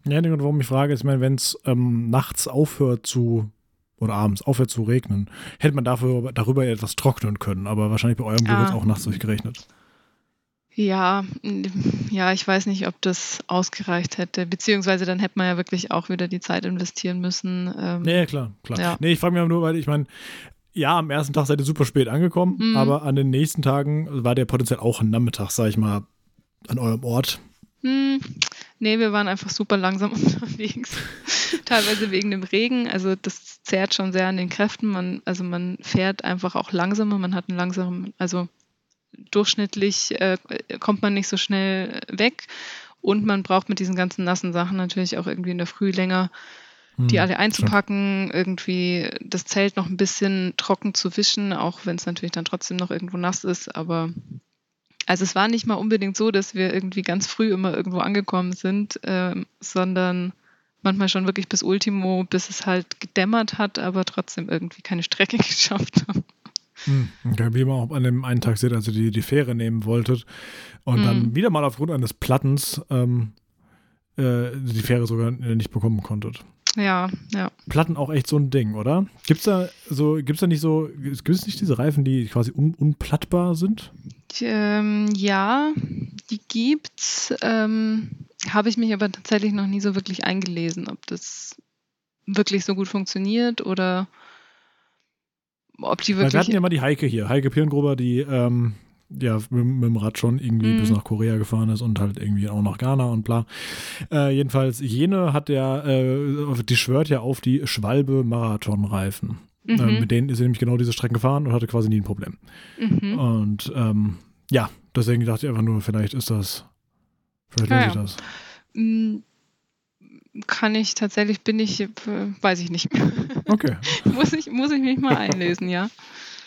Ja, der Grund, warum ich frage, ist, wenn es ähm, nachts aufhört zu oder abends aufhört zu regnen, hätte man dafür, darüber etwas trocknen können. Aber wahrscheinlich bei eurem ah. wird es auch nachts durchgerechnet. Ja, ja, ich weiß nicht, ob das ausgereicht hätte. Beziehungsweise dann hätte man ja wirklich auch wieder die Zeit investieren müssen. Ähm, nee, klar, klar. Ja. Nee, ich frage mich nur, weil ich meine, ja, am ersten Tag seid ihr super spät angekommen, mhm. aber an den nächsten Tagen war der potenziell auch ein Nachmittag, sag ich mal, an eurem Ort. Hm, nee, wir waren einfach super langsam *laughs* unterwegs. Teilweise wegen dem Regen. Also das zehrt schon sehr an den Kräften. Man, also man fährt einfach auch langsamer, man hat einen langsamen, also durchschnittlich äh, kommt man nicht so schnell weg und man braucht mit diesen ganzen nassen Sachen natürlich auch irgendwie in der Früh länger, die hm, alle einzupacken, irgendwie das Zelt noch ein bisschen trocken zu wischen, auch wenn es natürlich dann trotzdem noch irgendwo nass ist. Aber also es war nicht mal unbedingt so, dass wir irgendwie ganz früh immer irgendwo angekommen sind, äh, sondern manchmal schon wirklich bis Ultimo, bis es halt gedämmert hat, aber trotzdem irgendwie keine Strecke *laughs* geschafft haben. Hm, okay, wie man auch an dem einen Tag sieht, als ihr die, die Fähre nehmen wolltet und mhm. dann hm. wieder mal aufgrund eines Plattens ähm, äh, die Fähre sogar nicht bekommen konntet. Ja, ja. Platten auch echt so ein Ding, oder? Gibt's da so, gibt's da nicht so, gibt es nicht diese Reifen, die quasi un, unplattbar sind? Ähm, ja, die gibt's. Ähm, Habe ich mich aber tatsächlich noch nie so wirklich eingelesen, ob das wirklich so gut funktioniert oder ob die wirklich. wir hatten ja mal die Heike hier, Heike Pirngruber, die ähm, ja mit, mit, dem Rad schon irgendwie mhm. bis nach Korea gefahren ist und halt irgendwie auch nach Ghana und bla. Äh, jedenfalls, jene hat ja, äh, die schwört ja auf die Schwalbe-Marathon-Reifen. Äh, mhm. Äh, mit denen ist sie nämlich genau diese Strecken gefahren und hatte quasi nie ein Problem. Mhm. Und ähm, ja, deswegen dachte ich einfach nur, vielleicht ist das, vielleicht lohnt sich das. Kann ich tatsächlich, bin ich, äh, weiß ich nicht. *laughs* Okay. *laughs* muss, ich, muss ich mich mal *laughs* einlesen, ja.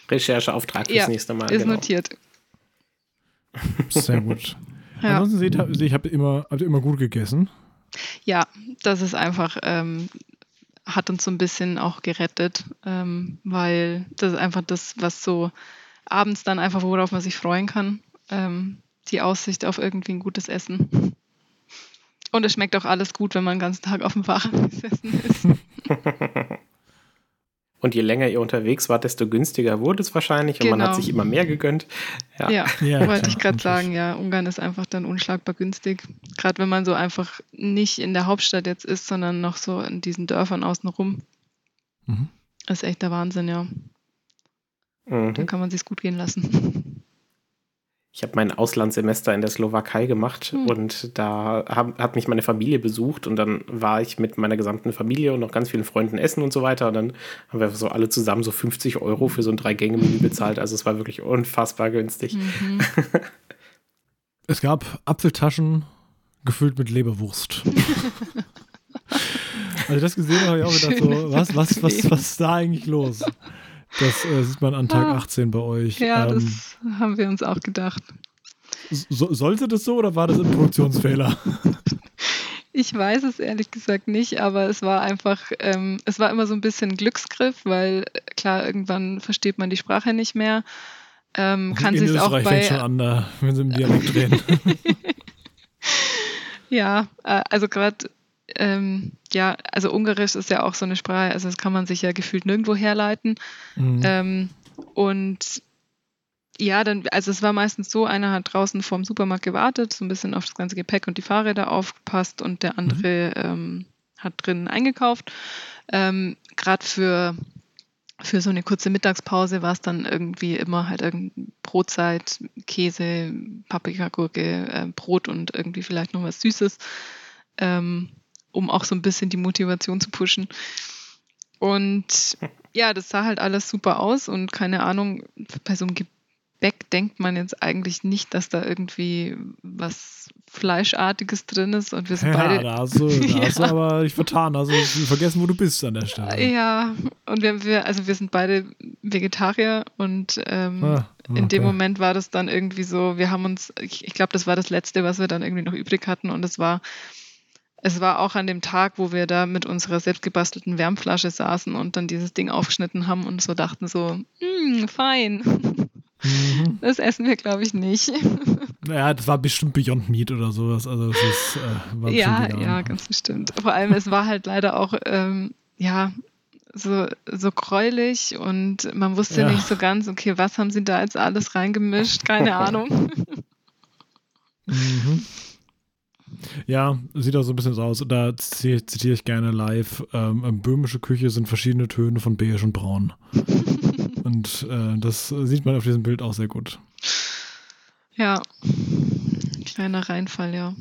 Rechercheauftrag fürs ja, nächste Mal. Ist genau. notiert. Sehr gut. Ja. Ansonsten seht ihr, ich habe immer, ihr immer gut gegessen. Ja, das ist einfach, ähm, hat uns so ein bisschen auch gerettet, ähm, weil das ist einfach das, was so abends dann einfach, worauf man sich freuen kann. Ähm, die Aussicht auf irgendwie ein gutes Essen. Und es schmeckt auch alles gut, wenn man den ganzen Tag auf dem Fahrrad *laughs* gesessen ist. *laughs* Und je länger ihr unterwegs wart, desto günstiger wurde es wahrscheinlich und genau. man hat genau. sich immer mehr gegönnt. Ja, ja, ja wollte ich gerade sagen, ja, Ungarn ist einfach dann unschlagbar günstig. Gerade wenn man so einfach nicht in der Hauptstadt jetzt ist, sondern noch so in diesen Dörfern außenrum. Mhm. Das ist echt der Wahnsinn, ja. Mhm. Dann kann man sich gut gehen lassen. Ich habe mein Auslandssemester in der Slowakei gemacht mhm. und da hab, hat mich meine Familie besucht und dann war ich mit meiner gesamten Familie und noch ganz vielen Freunden essen und so weiter und dann haben wir so alle zusammen so 50 Euro für so ein Drei-Gänge-Menü bezahlt. Also es war wirklich unfassbar günstig. Mhm. *laughs* es gab Apfeltaschen gefüllt mit Leberwurst. *laughs* Als ich das gesehen habe, habe ich auch gedacht, so, was, was, was, was ist da eigentlich los? Das äh, sieht man an Tag ah, 18 bei euch. Ja, ähm, das haben wir uns auch gedacht. So, sollte das so oder war das ein Produktionsfehler? *laughs* Ich weiß es ehrlich gesagt nicht, aber es war einfach, ähm, es war immer so ein bisschen Glücksgriff, weil äh, klar, irgendwann versteht man die Sprache nicht mehr. Ähm, kann sich auch bei. Fängt schon an, da, wenn sie im Dialekt reden. *laughs* ja, äh, also gerade ähm, ja, also Ungarisch ist ja auch so eine Sprache, also das kann man sich ja gefühlt nirgendwo herleiten. Mhm. Ähm, und ja, dann, also es war meistens so, einer hat draußen vorm Supermarkt gewartet, so ein bisschen auf das ganze Gepäck und die Fahrräder aufgepasst und der andere mhm. ähm, hat drinnen eingekauft. Ähm, Gerade für, für so eine kurze Mittagspause war es dann irgendwie immer halt irgendein Brotzeit, Käse, Paprikagurke, äh, Brot und irgendwie vielleicht noch was Süßes. Ähm, um auch so ein bisschen die Motivation zu pushen. Und *laughs* ja, das sah halt alles super aus und keine Ahnung, bei so einem Gebäck denkt man jetzt eigentlich nicht, dass da irgendwie was Fleischartiges drin ist und wir sind ja, beide. Da hast du, da ja. *laughs* hast du aber dich vertan, also vergessen, wo du bist an der Stelle. Ja, und wir, wir also wir sind beide Vegetarier und ähm, ah, okay. in dem Moment war das dann irgendwie so, wir haben uns, ich, ich glaube, das war das Letzte, was wir dann irgendwie noch übrig hatten und es war es war auch an dem Tag, wo wir da mit unserer selbstgebastelten Wärmflasche saßen und dann dieses Ding aufgeschnitten haben und so dachten so, hm, fein. Mhm. Das essen wir, glaube ich, nicht. *laughs* Naja, das war bestimmt Beyond Meat oder sowas. Also das ist, äh, ja, ja, ganz bestimmt. Vor allem, es war halt leider auch, ähm, ja, so, so gräulich und man wusste ja. nicht so ganz, okay, was haben sie da jetzt alles reingemischt? Keine *laughs* Ahnung. Mhm. Ja, sieht auch so ein bisschen so aus. Da zitiere ich gerne live. Ähm, böhmische Küche sind verschiedene Töne von beige und braun. *laughs* und äh, das sieht man auf diesem Bild auch sehr gut. Ja, kleiner Reinfall, ja.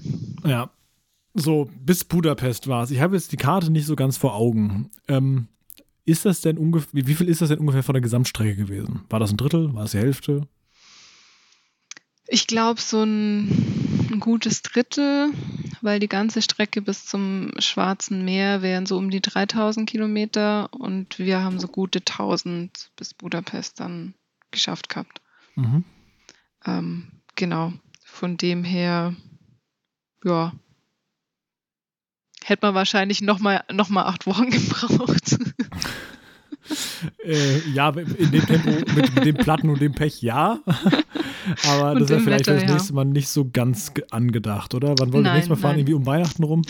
Ja. So, bis Budapest war es. Ich habe jetzt die Karte nicht so ganz vor Augen. Ähm, ist das denn ungefähr, wie viel ist das denn ungefähr von der Gesamtstrecke gewesen? War das ein Drittel? War es die Hälfte? Ich glaube, so ein, ein, gutes Drittel, weil die ganze Strecke bis zum Schwarzen Meer wären so um die 3000 Kilometer und wir haben so gute 1000 bis Budapest dann geschafft gehabt. Mhm. Ähm, genau, von dem her, ja, hätte man wahrscheinlich nochmal noch mal acht Wochen *laughs* gebraucht. äh, ja, in dem Tempo, mit, mit dem Platten und dem Pech, ja. *laughs* Aber und das wäre vielleicht Wetter, das nächste Mal nicht so ganz angedacht, oder? Wann wollen wir nächstes Mal fahren? Nein. Irgendwie um Weihnachten rum?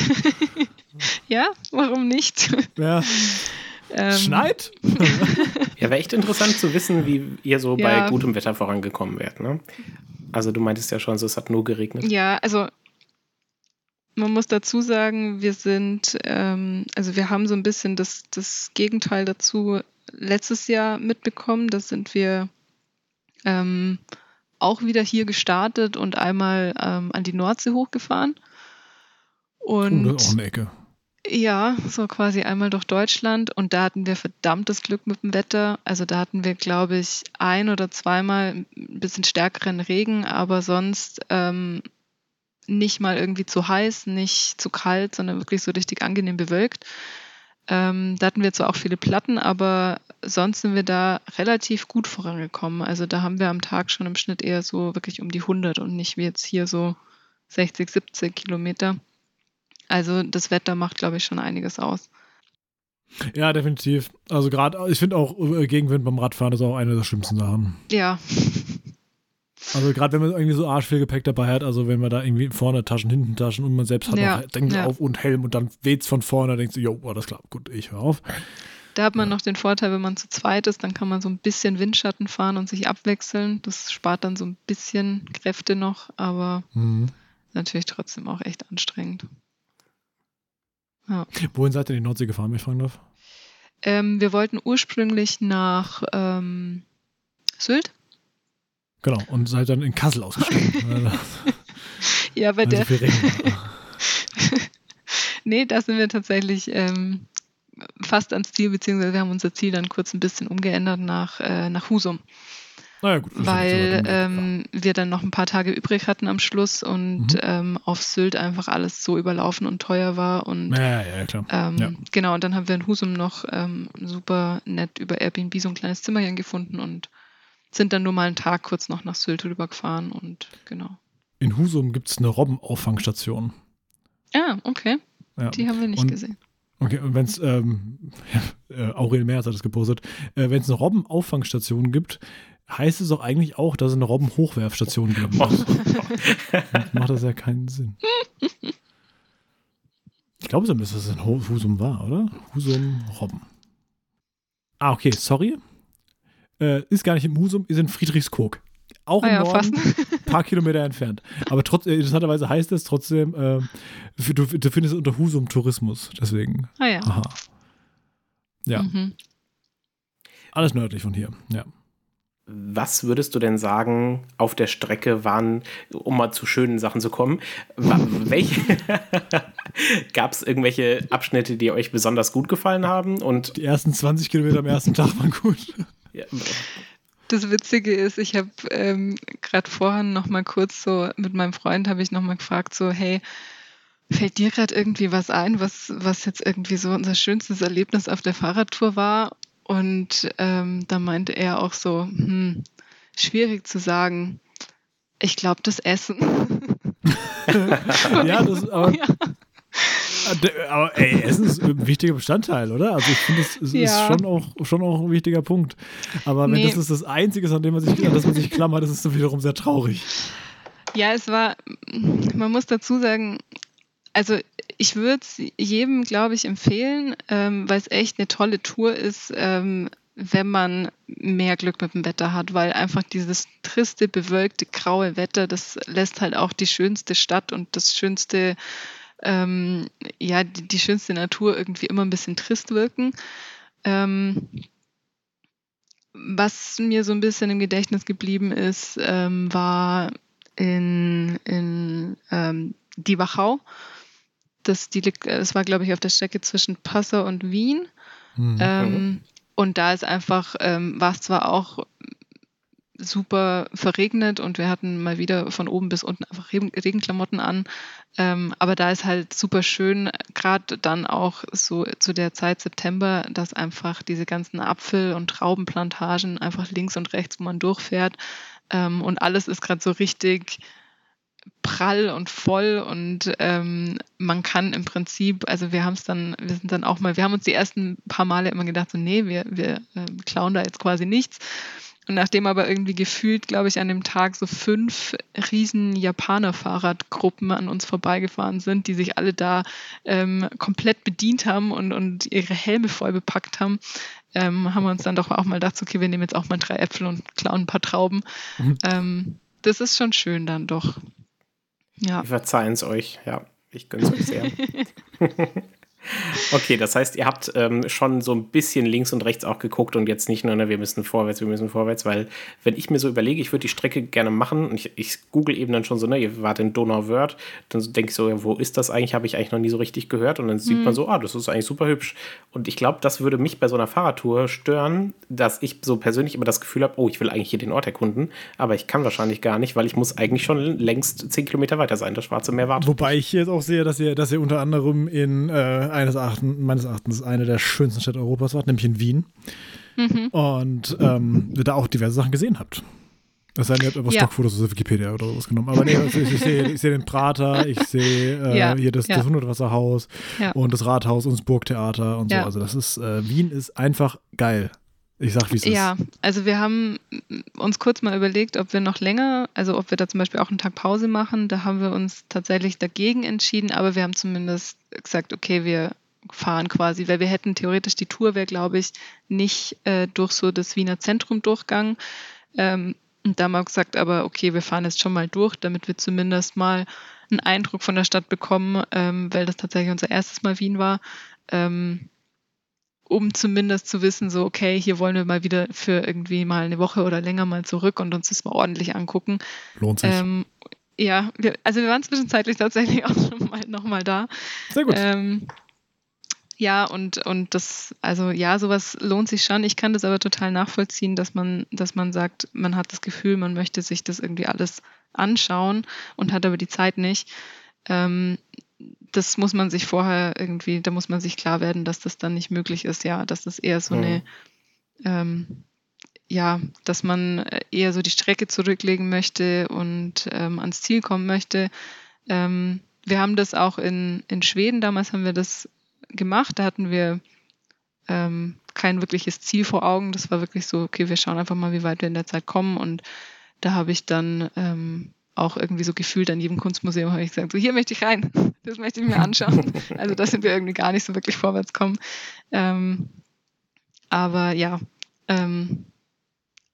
*laughs* ja, warum nicht? Ja. *laughs* Ähm. Schneit? *laughs* ja, wäre echt interessant zu wissen, wie ihr so ja. bei gutem Wetter vorangekommen wärt. Ne? Also du meintest ja schon, so, es hat nur geregnet. Ja, also man muss dazu sagen, wir sind, ähm, also wir haben so ein bisschen das, das Gegenteil dazu letztes Jahr mitbekommen. Da sind wir ähm, auch wieder hier gestartet und einmal ähm, an die Nordsee hochgefahren. Und oh, auch eine Ecke. Ja, so quasi einmal durch Deutschland und da hatten wir verdammtes Glück mit dem Wetter. Also da hatten wir, glaube ich, ein oder zweimal ein bisschen stärkeren Regen, aber sonst ähm, nicht mal irgendwie zu heiß, nicht zu kalt, sondern wirklich so richtig angenehm bewölkt. Ähm, da hatten wir zwar auch viele Platten, aber sonst sind wir da relativ gut vorangekommen. Also da haben wir am Tag schon im Schnitt eher so wirklich um die 100 und nicht wie jetzt hier so 60, 70 Kilometer. Also das Wetter macht, glaube ich, schon einiges aus. Ja, definitiv. Also gerade, ich finde auch äh, Gegenwind beim Radfahren ist auch eine der schlimmsten Sachen. Ja. Also gerade wenn man irgendwie so arsch viel Gepäck dabei hat, also wenn man da irgendwie vorne Taschen, hinten Taschen und man selbst hat Ja, noch denkt ja. auf und Helm und dann weht's von vorne, dann denkst du, jo, alles klar, gut, ich höre auf. Da hat man noch den Vorteil, wenn man zu zweit ist, dann kann man so ein bisschen Windschatten fahren und sich abwechseln. Das spart dann so ein bisschen Kräfte noch, aber Mhm. natürlich trotzdem auch echt anstrengend. Ja. Wohin seid ihr in die Nordsee gefahren, wenn ich fragen darf? Ähm, wir wollten ursprünglich nach ähm, Sylt. Genau, und seid dann in Kassel ausgestiegen. *laughs* weil Ja, bei der, so *laughs* nee, da sind wir tatsächlich ähm, fast ans Ziel, beziehungsweise wir haben unser Ziel dann kurz ein bisschen umgeändert nach, äh, nach Husum. Naja, gut. weil ähm, wir dann noch ein paar Tage übrig hatten am Schluss und Mhm. ähm, auf Sylt einfach alles so überlaufen und teuer war. Und ja, ja, ja, klar. ähm, ja. genau, und dann haben wir in Husum noch ähm, super nett über Airbnb so ein kleines Zimmerchen gefunden und sind dann nur mal einen Tag kurz noch nach Sylt rübergefahren und genau. In Husum gibt es eine Robbenauffangstation. Ah, okay. Ja. Die haben wir nicht Und- gesehen. Okay, und wenn es, ähm, *laughs* ja, äh, Aurel Merz hat es gepostet, äh, wenn es eine Robbenauffangstation gibt, heißt es doch eigentlich auch, dass es eine Robbenhochwerfstation geben muss. *laughs* Macht das ja keinen Sinn. Ich glaube zumindest, dass es in Hu- Husum war, oder? Husum Robben. Ah, okay, sorry. Äh, ist gar nicht im Husum, ist in Friedrichskoog. Auch Ah im ja, Norden, fast. ein paar Kilometer entfernt. Aber trotz, äh, interessanterweise heißt es trotzdem, äh, du, du findest es unter Husum Tourismus. Deswegen, Ah ja. aha. Ja, Mhm. alles nördlich von hier. Ja. Was würdest du denn sagen, auf der Strecke waren, um mal zu schönen Sachen zu kommen, welche *laughs* gab es irgendwelche Abschnitte, die euch besonders gut gefallen haben? Und Die ersten 20 Kilometer am ersten Tag waren gut. Ja, Das Witzige ist, ich habe ähm, gerade vorhin noch mal kurz so mit meinem Freund habe ich noch mal gefragt so, hey, fällt dir gerade irgendwie was ein, was was jetzt irgendwie so unser schönstes Erlebnis auf der Fahrradtour war? Und ähm, da meinte er auch so, hm, schwierig zu sagen. Ich glaube, das Essen. *laughs* *laughs* ja, das, aber, Ja. Aber ey, Essen ist ein wichtiger Bestandteil, oder? Also ich finde, es es ist Ja. schon auch, schon auch ein wichtiger Punkt. Aber wenn Nee. das ist das Einzige, ist, an dem man sich, an das man sich klammert, das ist dann wiederum sehr traurig. Ja, es war, man muss dazu sagen, also ich würde es jedem, glaube ich, empfehlen, ähm, weil es echt eine tolle Tour ist, ähm, wenn man mehr Glück mit dem Wetter hat, weil einfach dieses triste, bewölkte, graue Wetter, das lässt halt auch die schönste Stadt und das schönste, ähm, ja, die, die schönste Natur irgendwie immer ein bisschen trist wirken. Ähm, was mir so ein bisschen im Gedächtnis geblieben ist, ähm, war in, in ähm, die Wachau. Das, die, liegt- das war, glaube ich, auf der Strecke zwischen Passau und Wien. Hm. Ähm, und da ist einfach, ähm, war es zwar auch super verregnet und wir hatten mal wieder von oben bis unten einfach Regen- Regenklamotten an. Ähm, aber da ist halt super schön, gerade dann auch so zu der Zeit September, dass einfach diese ganzen Apfel- und Traubenplantagen einfach links und rechts, wo man durchfährt. Ähm, und alles ist gerade so richtig prall und voll und ähm, man kann im Prinzip, also wir haben es dann, wir sind dann auch mal, wir haben uns die ersten paar Male immer gedacht, so nee, wir, wir ähm, klauen da jetzt quasi nichts. Und nachdem aber irgendwie gefühlt, glaube ich, an dem Tag so fünf riesen Japaner-Fahrradgruppen an uns vorbeigefahren sind, die sich alle da ähm, komplett bedient haben und, und ihre Helme voll bepackt haben, ähm, haben wir uns dann doch auch mal gedacht, okay, wir nehmen jetzt auch mal drei Äpfel und klauen ein paar Trauben. Mhm. Ähm, das ist schon schön dann doch. Ja. wir verzeihen es euch, ja. Ich gönne es euch sehr. *laughs* Okay, das heißt, ihr habt ähm, schon so ein bisschen links und rechts auch geguckt und jetzt nicht nur, ne, wir müssen vorwärts, wir müssen vorwärts, weil wenn ich mir so überlege, ich würde die Strecke gerne machen und ich, ich google eben dann schon so, ne, ihr wart in Donauwörth, dann denke ich so, ja, wo ist das eigentlich? Habe ich eigentlich noch nie so richtig gehört und dann sieht man so, ah, das ist eigentlich super hübsch. Und ich glaube, das würde mich bei so einer Fahrradtour stören, dass ich so persönlich immer das Gefühl habe, oh, ich will eigentlich hier den Ort erkunden, aber ich kann wahrscheinlich gar nicht, weil ich muss eigentlich schon längst zehn Kilometer weiter sein. Das Schwarze Meer wartet. Wobei ich jetzt auch sehe, dass ihr, dass ihr unter anderem in äh, eines Erachtens, meines Erachtens eine der schönsten Städte Europas wart, nämlich in Wien. Mhm. Und ähm, da auch diverse Sachen gesehen habt. Das heißt, ihr habt einfach ja. Stockfotos aus Wikipedia oder sowas genommen. Aber nee, also ich, ich sehe seh den Prater, ich sehe äh, *laughs* ja, hier das, ja. das Hundertwasserhaus und das Rathaus und das Burgtheater und so. Also das ist, äh, Wien ist einfach geil. Ich sag, wie es ist. Ja, also wir haben uns kurz mal überlegt, ob wir noch länger, also ob wir da zum Beispiel auch einen Tag Pause machen. Da haben wir uns tatsächlich dagegen entschieden, aber wir haben zumindest gesagt, okay, wir fahren quasi, weil wir hätten theoretisch die Tour wäre, glaube ich, nicht äh, durch so das Wiener Zentrum durchgegangen. Ähm, und da haben wir gesagt, aber okay, wir fahren jetzt schon mal durch, damit wir zumindest mal einen Eindruck von der Stadt bekommen, ähm, weil das tatsächlich unser erstes Mal Wien war. Ähm, um zumindest zu wissen, so, okay, hier wollen wir mal wieder für irgendwie mal eine Woche oder länger mal zurück und uns das mal ordentlich angucken. Lohnt sich. Ähm, ja, wir, also wir waren zwischenzeitlich tatsächlich *laughs* auch schon mal nochmal da. Sehr gut. Ähm, ja, und, und das, also ja, sowas lohnt sich schon. Ich kann das aber total nachvollziehen, dass man, dass man sagt, man hat das Gefühl, man möchte sich das irgendwie alles anschauen und hat aber die Zeit nicht. Ähm, das muss man sich vorher irgendwie, da muss man sich klar werden, dass das dann nicht möglich ist, ja, dass das eher so mhm. eine, ähm, ja, dass man eher so die Strecke zurücklegen möchte und ähm, ans Ziel kommen möchte. Ähm, wir haben das auch in, in Schweden, damals haben wir das gemacht, da hatten wir ähm, kein wirkliches Ziel vor Augen. Das war wirklich so, okay, wir schauen einfach mal, wie weit wir in der Zeit kommen und da habe ich dann ähm, auch irgendwie so gefühlt an jedem Kunstmuseum habe ich gesagt, so hier möchte ich rein, *laughs* das möchte ich mir anschauen. Also da sind wir irgendwie gar nicht so wirklich vorwärts kommen. Ähm, aber ja, ähm,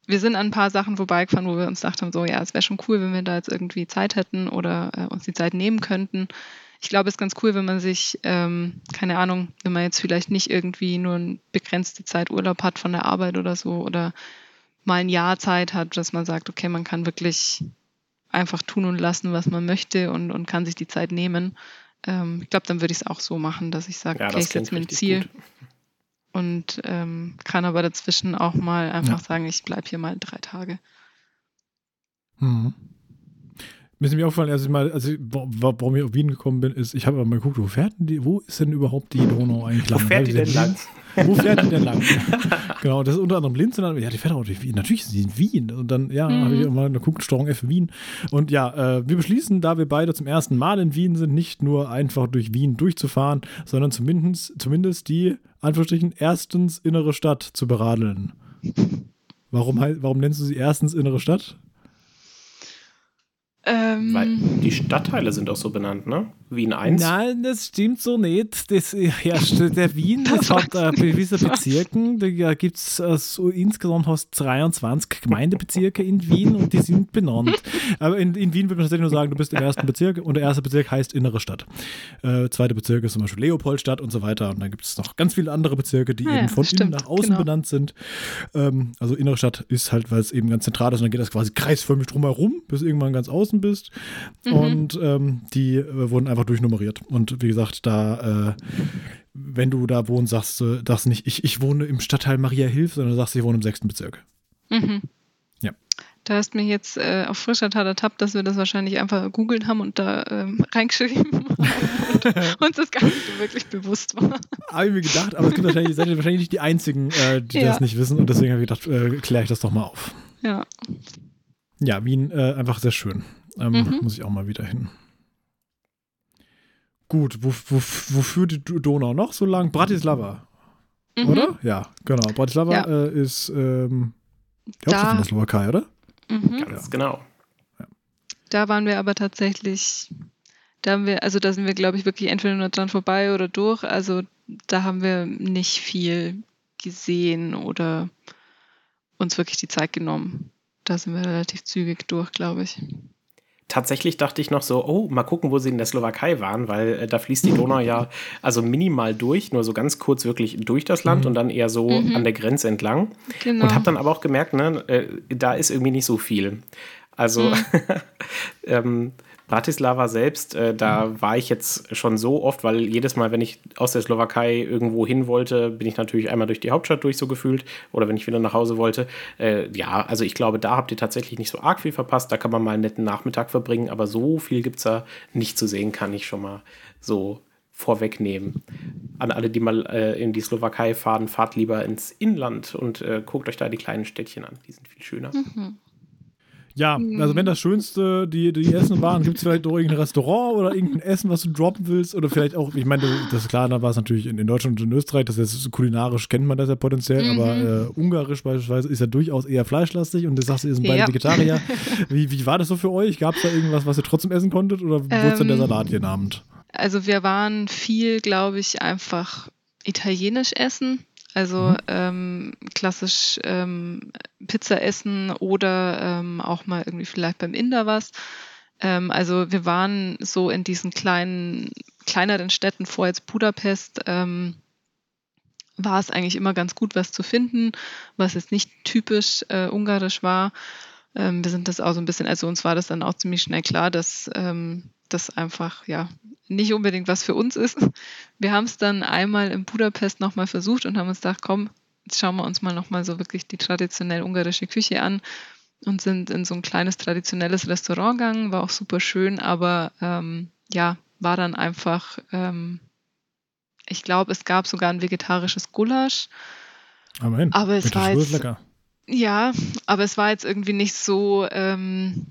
wir sind an ein paar Sachen vorbeigefahren, wo wir uns gedacht haben, so ja, es wäre schon cool, wenn wir da jetzt irgendwie Zeit hätten oder äh, uns die Zeit nehmen könnten. Ich glaube, es ist ganz cool, wenn man sich, ähm, keine Ahnung, wenn man jetzt vielleicht nicht irgendwie nur eine begrenzte Zeit Urlaub hat von der Arbeit oder so oder mal ein Jahr Zeit hat, dass man sagt, okay, man kann wirklich einfach tun und lassen, was man möchte und, und kann sich die Zeit nehmen. Ähm, ich glaube, dann würde ich es auch so machen, dass ich sage, ja, okay, ich setze mir ein Ziel gut. und ähm, kann aber dazwischen auch mal einfach ja. sagen, ich bleibe hier mal drei Tage. Mhm. Mir ist mir aufgefallen, als ich mal, als ich, warum ich auf Wien gekommen bin, ist, ich habe mal geguckt, wo fährt denn die, wo ist denn überhaupt die Donau eigentlich lang? Wo fährt die denn lang? *laughs* Wo fährt die denn lang? genau, das ist unter anderem Linz und dann, ja, die fährt auch durch Wien. Natürlich ist sie in Wien. Und dann, ja, mhm. habe ich mal geguckt, Steuerung F Wien. Und ja, äh, wir beschließen, da wir beide zum ersten Mal in Wien sind, nicht nur einfach durch Wien durchzufahren, sondern zumindest, zumindest die, Anführungsstrichen, erstens innere Stadt zu beradeln. Warum, warum nennst du sie erstens innere Stadt? Ähm, Weil die Stadtteile sind auch so benannt, ne? Wien 1. Nein, das stimmt so nicht. Das, ja, der Wien *laughs* das hat äh, gewisse Bezirke. Da gibt es äh, so insgesamt hast 23 Gemeindebezirke in Wien und die sind benannt. *laughs* Aber in, in Wien würde man tatsächlich nur sagen, du bist im ersten Bezirk und der erste Bezirk heißt Innere Stadt. Äh, zweite Bezirk ist zum Beispiel Leopoldstadt und so weiter. Und dann gibt es noch ganz viele andere Bezirke, die ah, eben von stimmt, innen nach außen genau. benannt sind. Ähm, also Innere Stadt ist halt, weil es eben ganz zentral ist und dann geht das quasi kreisförmig drumherum, bis irgendwann ganz außen bist. Mhm. Und ähm, die äh, wurden einfach durchnummeriert. Und wie gesagt, da, äh, wenn du da wohnst, sagst du sagst nicht, ich, ich wohne im Stadtteil Maria Hilf, sondern sagst, ich wohne im sechsten Bezirk. Mhm. Ja. Da hast du mich jetzt äh, auf frischer Tat ertappt, dass wir das wahrscheinlich einfach gegoogelt haben und da ähm, reingeschrieben haben und *laughs* uns das gar nicht so wirklich bewusst war. Habe ich mir gedacht, aber es gibt wahrscheinlich, seid ihr wahrscheinlich nicht die Einzigen, äh, die ja. das nicht wissen und deswegen habe ich gedacht, äh, kläre ich das doch mal auf. Ja. Ja, Wien äh, einfach sehr schön. Ähm, mhm. Muss ich auch mal wieder hin. Gut, wo, wo, wo führt die Donau noch so lang? Bratislava. Mhm. Oder? Ja, genau. Bratislava ja. äh, ist ähm, die Hauptstadt von der Slowakei, oder? Mhm. Ganz genau. Ja. Da waren wir aber tatsächlich, da haben wir, also da sind wir, glaube ich, wirklich entweder nur dran vorbei oder durch. Also da haben wir nicht viel gesehen oder uns wirklich die Zeit genommen. Da sind wir relativ zügig durch, glaube ich. Tatsächlich dachte ich noch so, oh, mal gucken, wo sie in der Slowakei waren, weil äh, da fließt die Donau ja also minimal durch, nur so ganz kurz wirklich durch das Land mhm. und dann eher so mhm. an der Grenze entlang. Genau. Und habe dann aber auch gemerkt, ne, äh, da ist irgendwie nicht so viel. Also mhm. *laughs* ähm, Bratislava selbst, äh, da mhm. war ich jetzt schon so oft, weil jedes Mal, wenn ich aus der Slowakei irgendwo hin wollte, bin ich natürlich einmal durch die Hauptstadt durch so gefühlt oder wenn ich wieder nach Hause wollte. Äh, ja, also ich glaube, da habt ihr tatsächlich nicht so arg viel verpasst. Da kann man mal einen netten Nachmittag verbringen, aber so viel gibt es da nicht zu sehen, kann ich schon mal so vorwegnehmen. An alle, die mal äh, in die Slowakei fahren, fahrt lieber ins Inland und äh, guckt euch da die kleinen Städtchen an. Die sind viel schöner. Mhm. Ja, also wenn das Schönste die, die Essen waren, gibt es vielleicht noch irgendein Restaurant oder irgendein Essen, was du droppen willst oder vielleicht auch, ich meine, das ist klar, da war es natürlich in, in, Deutschland und in Österreich, das ist kulinarisch kennt man das ja potenziell, mhm. aber äh, ungarisch beispielsweise ist ja durchaus eher fleischlastig und du sagst, ihr sind beide ja. Vegetarier. *laughs* Wie, wie war das so für euch? Gab es da irgendwas, was ihr trotzdem essen konntet oder ähm, wurde es dann der Salat jeden Abend? Also wir waren viel, glaube ich, einfach italienisch essen. Also mhm. ähm, klassisch ähm, Pizza essen oder ähm, auch mal irgendwie vielleicht beim Inder was. Ähm, also wir waren so in diesen kleinen, kleineren Städten vor jetzt Budapest, ähm, war es eigentlich immer ganz gut, was zu finden, was jetzt nicht typisch äh, ungarisch war. Ähm, wir sind das auch so ein bisschen, also uns war das dann auch ziemlich schnell klar, dass das einfach ja nicht unbedingt was für uns ist. Wir haben es dann einmal in Budapest nochmal versucht und haben uns gedacht, komm, jetzt schauen wir uns mal nochmal so wirklich die traditionell ungarische Küche an und sind in so ein kleines traditionelles Restaurant gegangen, war auch super schön, aber ähm, ja, war dann einfach, ähm, ich glaube, es gab sogar ein vegetarisches Gulasch. Amen. Aber es war jetzt. Ja, aber es war jetzt irgendwie nicht so, ähm,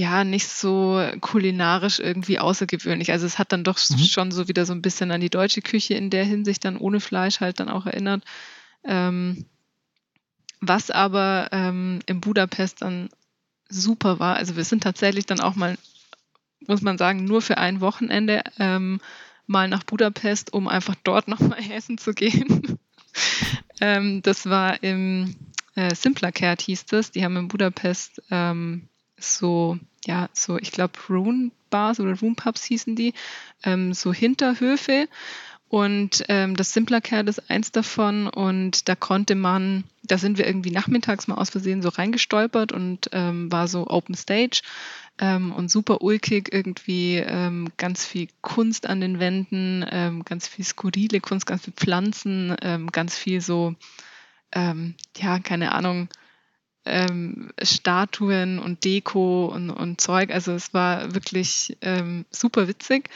ja nicht so kulinarisch irgendwie außergewöhnlich. Also es hat dann doch mhm. schon so wieder so ein bisschen an die deutsche Küche in der Hinsicht dann ohne Fleisch halt dann auch erinnert. Ähm, was aber ähm, in Budapest dann super war, also wir sind tatsächlich dann auch mal, muss man sagen, nur für ein Wochenende ähm, mal nach Budapest, um einfach dort nochmal *laughs* essen zu gehen. *laughs* ähm, das war im äh, Simpler Kert hieß das. Die haben in Budapest ähm, so, ja, so, ich glaube, Rune Bars oder Rune Pubs hießen die, ähm, so Hinterhöfe. Und ähm, das Simpler Care ist eins davon. Und da konnte man, da sind wir irgendwie nachmittags mal aus Versehen so reingestolpert und ähm, war so Open Stage ähm, und super ulkig irgendwie, ähm, ganz viel Kunst an den Wänden, ähm, ganz viel skurrile Kunst, ganz viel Pflanzen, ähm, ganz viel so, ähm, ja, keine Ahnung, ähm, Statuen und Deko und, und Zeug. Also es war wirklich ähm, super witzig.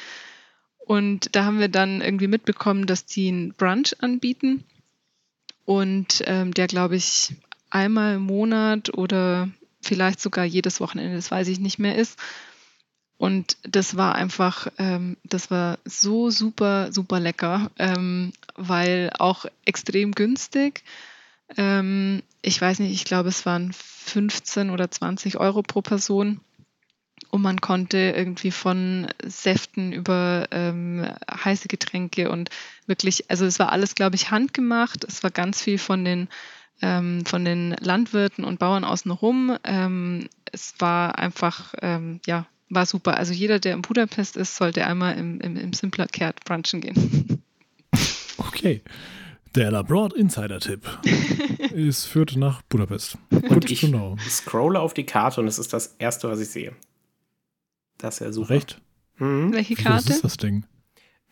Und da haben wir dann irgendwie mitbekommen, dass die einen Brunch anbieten und ähm, der, glaube ich, einmal im Monat oder vielleicht sogar jedes Wochenende, das weiß ich nicht mehr, ist. Und das war einfach, ähm, das war so super, super lecker, ähm, weil auch extrem günstig. Ähm, ich weiß nicht, ich glaube, es waren 15 oder 20 Euro pro Person. Und man konnte irgendwie von Säften über ähm, heiße Getränke und wirklich, also es war alles, glaube ich, handgemacht. Es war ganz viel von den, ähm, von den Landwirten und Bauern außenrum. Ähm, es war einfach, ähm, ja, war super. Also jeder, der in Budapest ist, sollte einmal im, im, im Simpler Kehrt brunchen gehen. Okay. Der Labroad Insider-Tipp. *laughs* es führt nach Budapest. Und ich genau. scrolle auf die Karte und es ist das erste, was ich sehe. Das ist ja super. Recht? Mhm. Welche Karte? Was ist das Ding?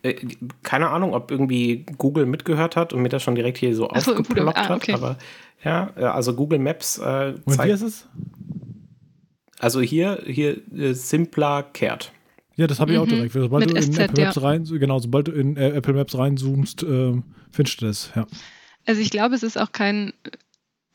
Äh, keine Ahnung, ob irgendwie Google mitgehört hat und mir das schon direkt hier so Ach aufgeploppt ah, okay. hat. Aber ja, also Google Maps äh, Und wie ist es? Also hier, hier äh, simpler kehrt. Ja, das habe ich mhm. auch direkt. Sobald Mit du in SZ, Apple Maps ja. rein, genau, sobald du in äh, Apple Maps reinzoomst, äh, findest du das, ja. Also ich glaube, es ist auch kein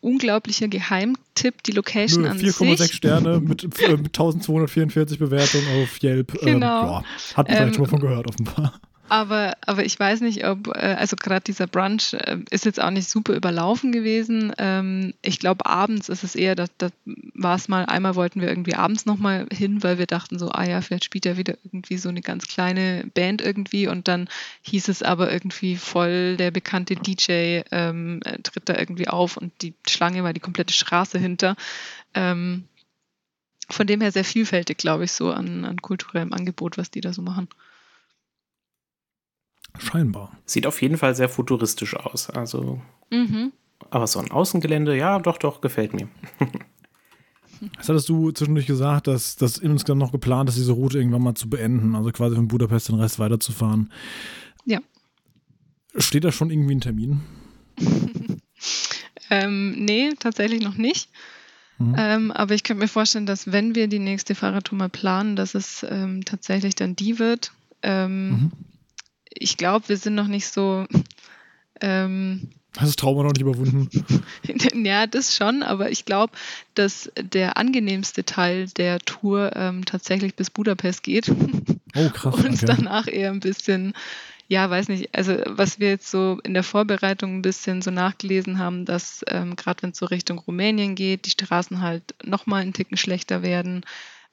unglaublicher Geheimtipp, die Location Nö, an 4,6 Sterne *laughs* mit, äh, mit 1244 Bewertungen auf Yelp. Ähm, genau. Ähm, ja, hat man ähm, vielleicht schon mal von gehört, offenbar. Aber, aber ich weiß nicht, ob, äh, also gerade dieser Brunch äh, ist jetzt auch nicht super überlaufen gewesen. Ähm, ich glaube, abends ist es eher, da, da war es mal, einmal wollten wir irgendwie abends nochmal hin, weil wir dachten so, ah ja, vielleicht spielt ja wieder irgendwie so eine ganz kleine Band irgendwie und dann hieß es aber irgendwie voll, der bekannte DJ ähm, tritt da irgendwie auf und die Schlange war die komplette Straße hinter. Ähm, von dem her sehr vielfältig, glaube ich, so an, an kulturellem Angebot, was die da so machen. Scheinbar. Sieht auf jeden Fall sehr futuristisch aus. Also. Mhm. Aber so ein Außengelände, ja, doch, doch, gefällt mir. *laughs* Jetzt hattest du zwischendurch gesagt, dass das insgesamt noch geplant ist, diese Route irgendwann mal zu beenden, also quasi von Budapest den Rest weiterzufahren. Ja. Steht da schon irgendwie ein Termin? *laughs* ähm, nee, tatsächlich noch nicht. Mhm. Ähm, aber ich könnte mir vorstellen, dass wenn wir die nächste Fahrradtour mal planen, dass es ähm, tatsächlich dann die wird. Ähm, mhm ich glaube, wir sind noch nicht so. Ähm, Hast das Trauma noch nicht überwunden? *laughs* ja, das schon, aber ich glaube, dass der angenehmste Teil der Tour ähm, tatsächlich bis Budapest geht. Oh, krass. Und okay. danach eher ein bisschen, ja, weiß nicht, also was wir jetzt so in der Vorbereitung ein bisschen so nachgelesen haben, dass ähm, gerade wenn es so Richtung Rumänien geht, die Straßen halt nochmal einen Ticken schlechter werden,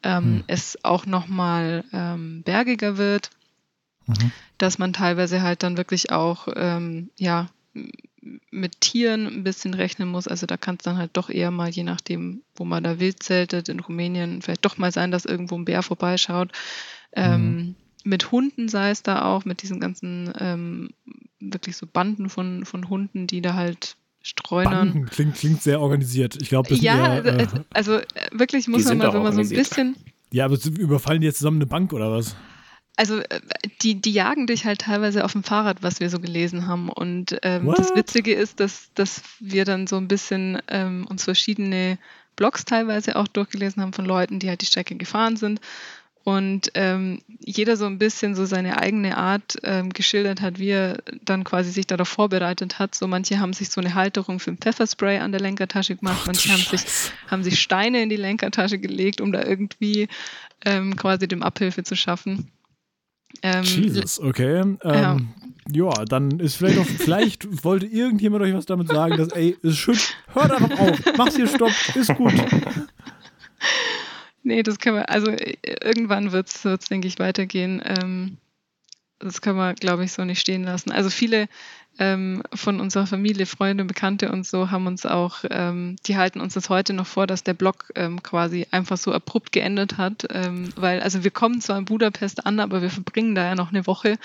ähm, Hm. es auch nochmal ähm, bergiger wird Mhm. dass man teilweise halt dann wirklich auch ähm, ja mit Tieren ein bisschen rechnen muss. Also da kann es dann halt doch eher mal, je nachdem, wo man da wild zeltet, in Rumänien vielleicht doch mal sein, dass irgendwo ein Bär vorbeischaut. Ähm, Mit Hunden sei es da auch, mit diesen ganzen ähm, wirklich so Banden von, von Hunden, die da halt streunern. Banden klingt, klingt sehr organisiert. Ich glaube, das sind Ja, eher, äh, also, also äh, wirklich muss man mal, auch wenn man so ein bisschen ja, aber überfallen die jetzt zusammen eine Bank oder was? Also äh, die, die jagen dich halt teilweise auf dem Fahrrad, was wir so gelesen haben. Und ähm, das? Witzige ist, dass, dass wir dann so ein bisschen ähm, uns verschiedene Blogs teilweise auch durchgelesen haben von Leuten, die halt die Strecke gefahren sind. Und ähm, jeder so ein bisschen so seine eigene Art ähm, geschildert hat, wie er dann quasi sich darauf vorbereitet hat. So manche haben sich so eine Halterung für ein Pfefferspray an der Lenkertasche gemacht, Ach, manche haben sich, haben sich Steine in die Lenkertasche gelegt, um da irgendwie ähm, quasi dem Abhilfe zu schaffen. Ähm, Jesus, okay. Ähm, Ja. ja. dann ist vielleicht auch, vielleicht wollte irgendjemand euch was damit sagen, dass, ey, ist schön, hört einfach auf, mach's hier Stopp, ist gut. Nee, das können wir, also äh, irgendwann wird es, denke ich, weitergehen. Ähm, das können wir, glaube ich, so nicht stehen lassen. Also viele ähm, von unserer Familie, Freunde, Bekannte und so haben uns auch, ähm, die halten uns das heute noch vor, dass der Blog ähm, quasi einfach so abrupt geendet hat. Ähm, weil, also wir kommen zwar in Budapest an, aber wir verbringen da ja noch eine Woche.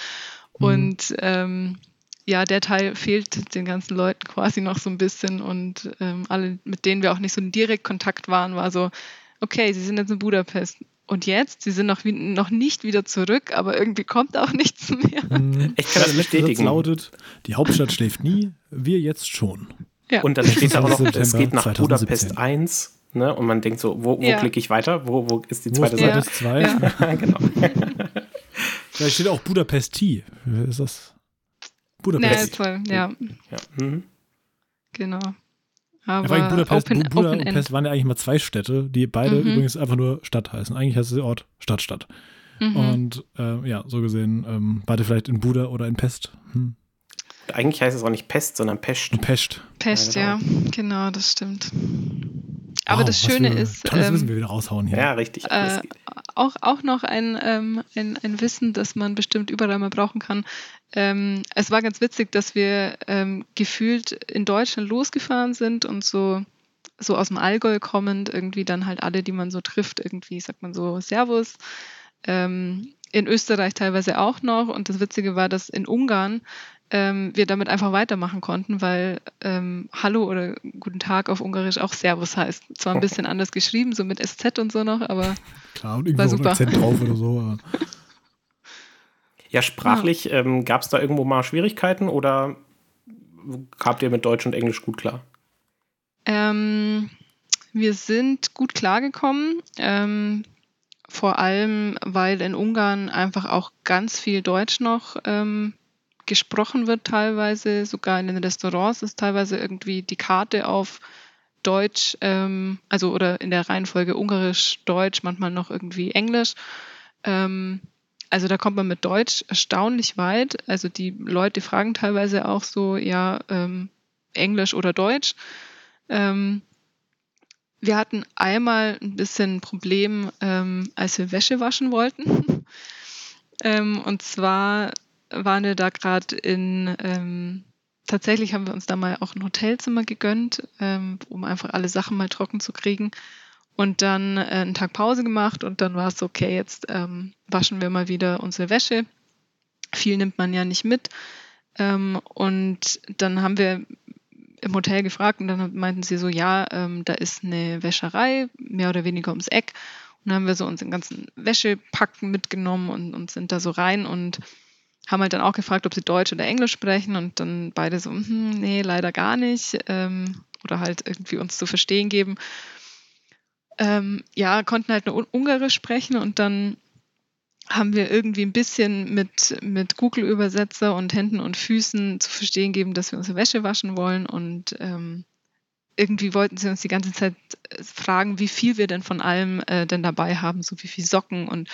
Mhm. Und ähm, ja, der Teil fehlt den ganzen Leuten quasi noch so ein bisschen. Und ähm, alle, mit denen wir auch nicht so in direkt Kontakt waren, war so, okay, sie sind jetzt in Budapest. Und jetzt? Sie sind noch, wie, noch nicht wieder zurück, aber irgendwie kommt auch *laughs* nichts mehr. Mhm. Ich kann das Satz bestätigen. lautet, die Hauptstadt schläft nie, wir jetzt schon. Ja. Und dann steht da auch noch, es geht nach 2017. Budapest 1. Ne? Und man denkt so, wo, wo Ja. klicke ich weiter? Wo, wo ist die Wo zweite ist Ja. Seite? Budapest 2? Ja. genau. Vielleicht steht auch Budapest T. Ist das? Ja, Budapest. toll, ja, Ja. Mhm. genau. Ja, Aber Budapest, Open, Bu- Buda Open und End. Pest waren ja eigentlich mal zwei Städte, die beide Mhm. übrigens einfach nur Stadt heißen. Eigentlich heißt der Ort Stadt, Stadt. Mhm. Und äh, ja, so gesehen, ähm, beide vielleicht in Buda oder in Pest. Hm. Eigentlich heißt es auch nicht Pest, sondern Pest. Pest. Pest, Ja, ja, genau, das stimmt. Aber Wow, das Schöne ist, Tolles ähm, Wissen wir wieder raushauen hier. Ja, richtig. Äh, auch, auch noch ein, ähm, ein, ein Wissen, das man bestimmt überall mal brauchen kann. Ähm, es war ganz witzig, dass wir ähm, gefühlt in Deutschland losgefahren sind und so, so aus dem Allgäu kommend, irgendwie dann halt alle, die man so trifft, irgendwie sagt man so Servus. Ähm, in Österreich teilweise auch noch. Und das Witzige war, dass in Ungarn ähm, wir damit einfach weitermachen konnten, weil ähm, Hallo oder Guten Tag auf Ungarisch auch Servus heißt. Zwar ein bisschen anders geschrieben, so mit SZ und so noch, aber Klar, und irgendwo War super. Akzent drauf oder so. aber- *laughs* ja, sprachlich ähm, gab es da irgendwo mal Schwierigkeiten oder habt ihr mit Deutsch und Englisch gut klar? Ähm, wir sind gut klargekommen, ähm, vor allem, weil in Ungarn einfach auch ganz viel Deutsch noch ähm, gesprochen wird, teilweise. Sogar in den Restaurants ist teilweise irgendwie die Karte auf Deutsch, ähm, also oder in der Reihenfolge Ungarisch, Deutsch, manchmal noch irgendwie Englisch. Ähm, also da kommt man mit Deutsch erstaunlich weit. Also die Leute fragen teilweise auch so, ja, ähm, Englisch oder Deutsch. Ähm, wir hatten einmal ein bisschen ein Problem, ähm, als wir Wäsche waschen wollten. *laughs* ähm, und zwar waren wir da gerade in, ähm, tatsächlich haben wir uns da mal auch ein Hotelzimmer gegönnt, ähm, um einfach alle Sachen mal trocken zu kriegen. Und dann äh, einen Tag Pause gemacht und dann war es okay, jetzt ähm, waschen wir mal wieder unsere Wäsche. Viel nimmt man ja nicht mit. Ähm, und dann haben wir im Hotel gefragt und dann meinten sie so, ja, ähm, da ist eine Wäscherei, mehr oder weniger ums Eck. Und dann haben wir so unseren ganzen Wäschepacken mitgenommen und, und sind da so rein und haben halt dann auch gefragt, ob sie Deutsch oder Englisch sprechen und dann beide so, hm, nee, leider gar nicht. Ähm, oder halt irgendwie uns zu verstehen geben. Ähm, ja, konnten halt nur Un- Ungarisch sprechen und dann haben wir irgendwie ein bisschen mit, mit Google-Übersetzer und Händen und Füßen zu verstehen geben, dass wir unsere Wäsche waschen wollen und ähm, irgendwie wollten sie uns die ganze Zeit äh, fragen, wie viel wir denn von allem äh, denn dabei haben, so wie viel Socken und,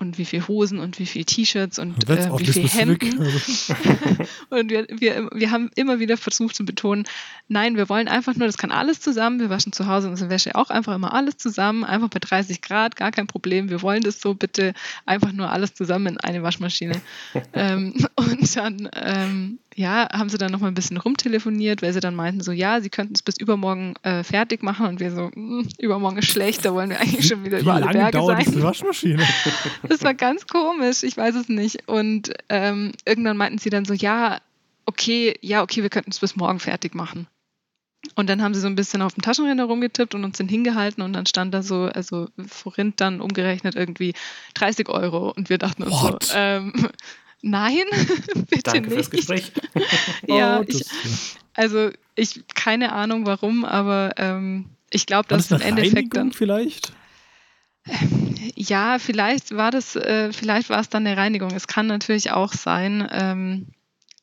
und wie viel Hosen und wie viel T-Shirts und äh, wie viel Hemden. Also. *laughs* und wir, wir, wir haben immer wieder versucht zu betonen, nein, wir wollen einfach nur, das kann alles zusammen. Wir waschen zu Hause unsere Wäsche auch einfach immer alles zusammen, einfach bei 30 Grad, gar kein Problem. Wir wollen das so bitte einfach nur alles zusammen in eine Waschmaschine. *laughs* ähm, und dann ähm, ja, haben sie dann noch mal ein bisschen rumtelefoniert, weil sie dann meinten so, ja, sie könnten es bis übermorgen äh, fertig machen und wir so, hm, übermorgen ist schlecht, da wollen wir eigentlich schon wieder Wie über alle lange Berge dauert sein. diese Waschmaschine? *laughs* Das war ganz komisch, ich weiß es nicht. Und ähm, irgendwann meinten sie dann so, ja, okay, ja, okay, wir könnten es bis morgen fertig machen. Und dann haben sie so ein bisschen auf dem Taschenrechner rumgetippt und uns den hingehalten und dann stand da so, also Forint dann umgerechnet irgendwie 30 Euro und wir dachten uns What? so, ähm, nein, *laughs* bitte Danke nicht. fürs Gespräch. *laughs* ja, Oh, ich, also ich keine Ahnung warum, aber ähm, ich glaube, dass das im Endeffekt Reinigung dann vielleicht? ja, vielleicht war das, äh, vielleicht war es dann eine Reinigung. Es kann natürlich auch sein, ähm,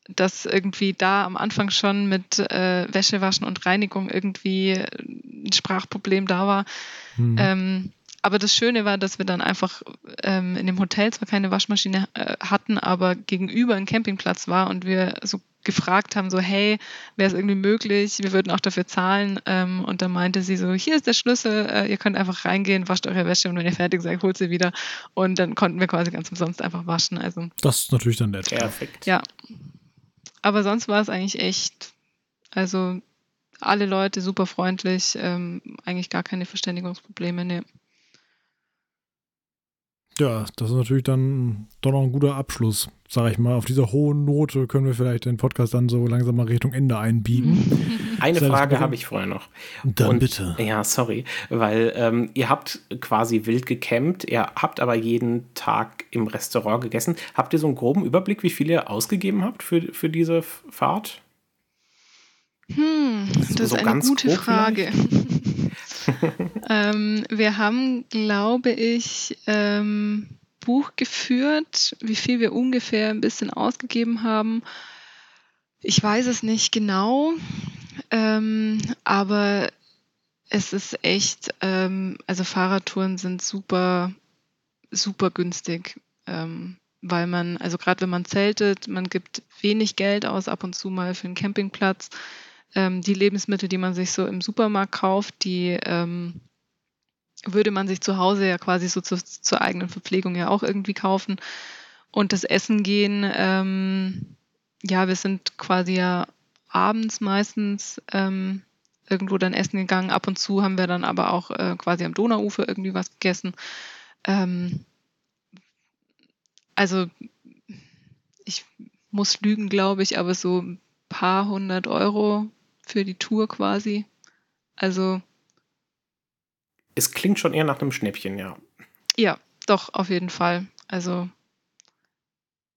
dass irgendwie da am Anfang schon mit äh, Wäschewaschen und Reinigung irgendwie ein Sprachproblem da war. Hm. Ähm, aber das Schöne war, dass wir dann einfach ähm, in dem Hotel zwar keine Waschmaschine äh, hatten, aber gegenüber ein Campingplatz war und wir so gefragt haben, so hey, wäre es irgendwie möglich, wir würden auch dafür zahlen. Ähm, und dann meinte sie so, hier ist der Schlüssel, äh, ihr könnt einfach reingehen, wascht eure Wäsche und wenn ihr fertig seid, holt sie wieder. Und dann konnten wir quasi ganz umsonst einfach waschen. Also Das ist natürlich dann nett. Perfekt. ja. Aber sonst war es eigentlich echt, also alle Leute super freundlich, ähm, eigentlich gar keine Verständigungsprobleme, ne. Ja, das ist natürlich dann doch noch ein guter Abschluss, sag ich mal. Auf dieser hohen Note können wir vielleicht den Podcast dann so langsam mal Richtung Ende einbiegen. *laughs* Eine Frage habe ich vorher noch. Dann Und- bitte. Ja, sorry, weil ähm, ihr habt quasi wild gecampt, ihr habt aber jeden Tag im Restaurant gegessen. Habt ihr so einen groben Überblick, wie viel ihr ausgegeben habt für, für diese Fahrt? Hm, das So ist eine ganz gute Frage. *laughs* *laughs* ähm, wir haben, glaube ich, ähm, Buch geführt, wie viel wir ungefähr ein bisschen ausgegeben haben. Ich weiß es nicht genau, ähm, aber es ist echt, ähm, also Fahrradtouren sind super, super günstig, ähm, weil man, also gerade wenn man zeltet, man gibt wenig Geld aus, ab und zu mal für einen Campingplatz ähm, die Lebensmittel, die man sich so im Supermarkt kauft, die ähm, würde man sich zu Hause ja quasi so zu, zur eigenen Verpflegung ja auch irgendwie kaufen. Und das Essen gehen, ähm, ja, wir sind quasi ja abends meistens ähm, irgendwo dann essen gegangen. Ab und zu haben wir dann aber auch äh, quasi am Donauufer irgendwie was gegessen. Ähm, also ich muss lügen, glaube ich, aber so ein paar hundert Euro für die Tour quasi. Also Es klingt schon eher nach einem Schnäppchen, ja. ja, doch, auf jeden Fall. Also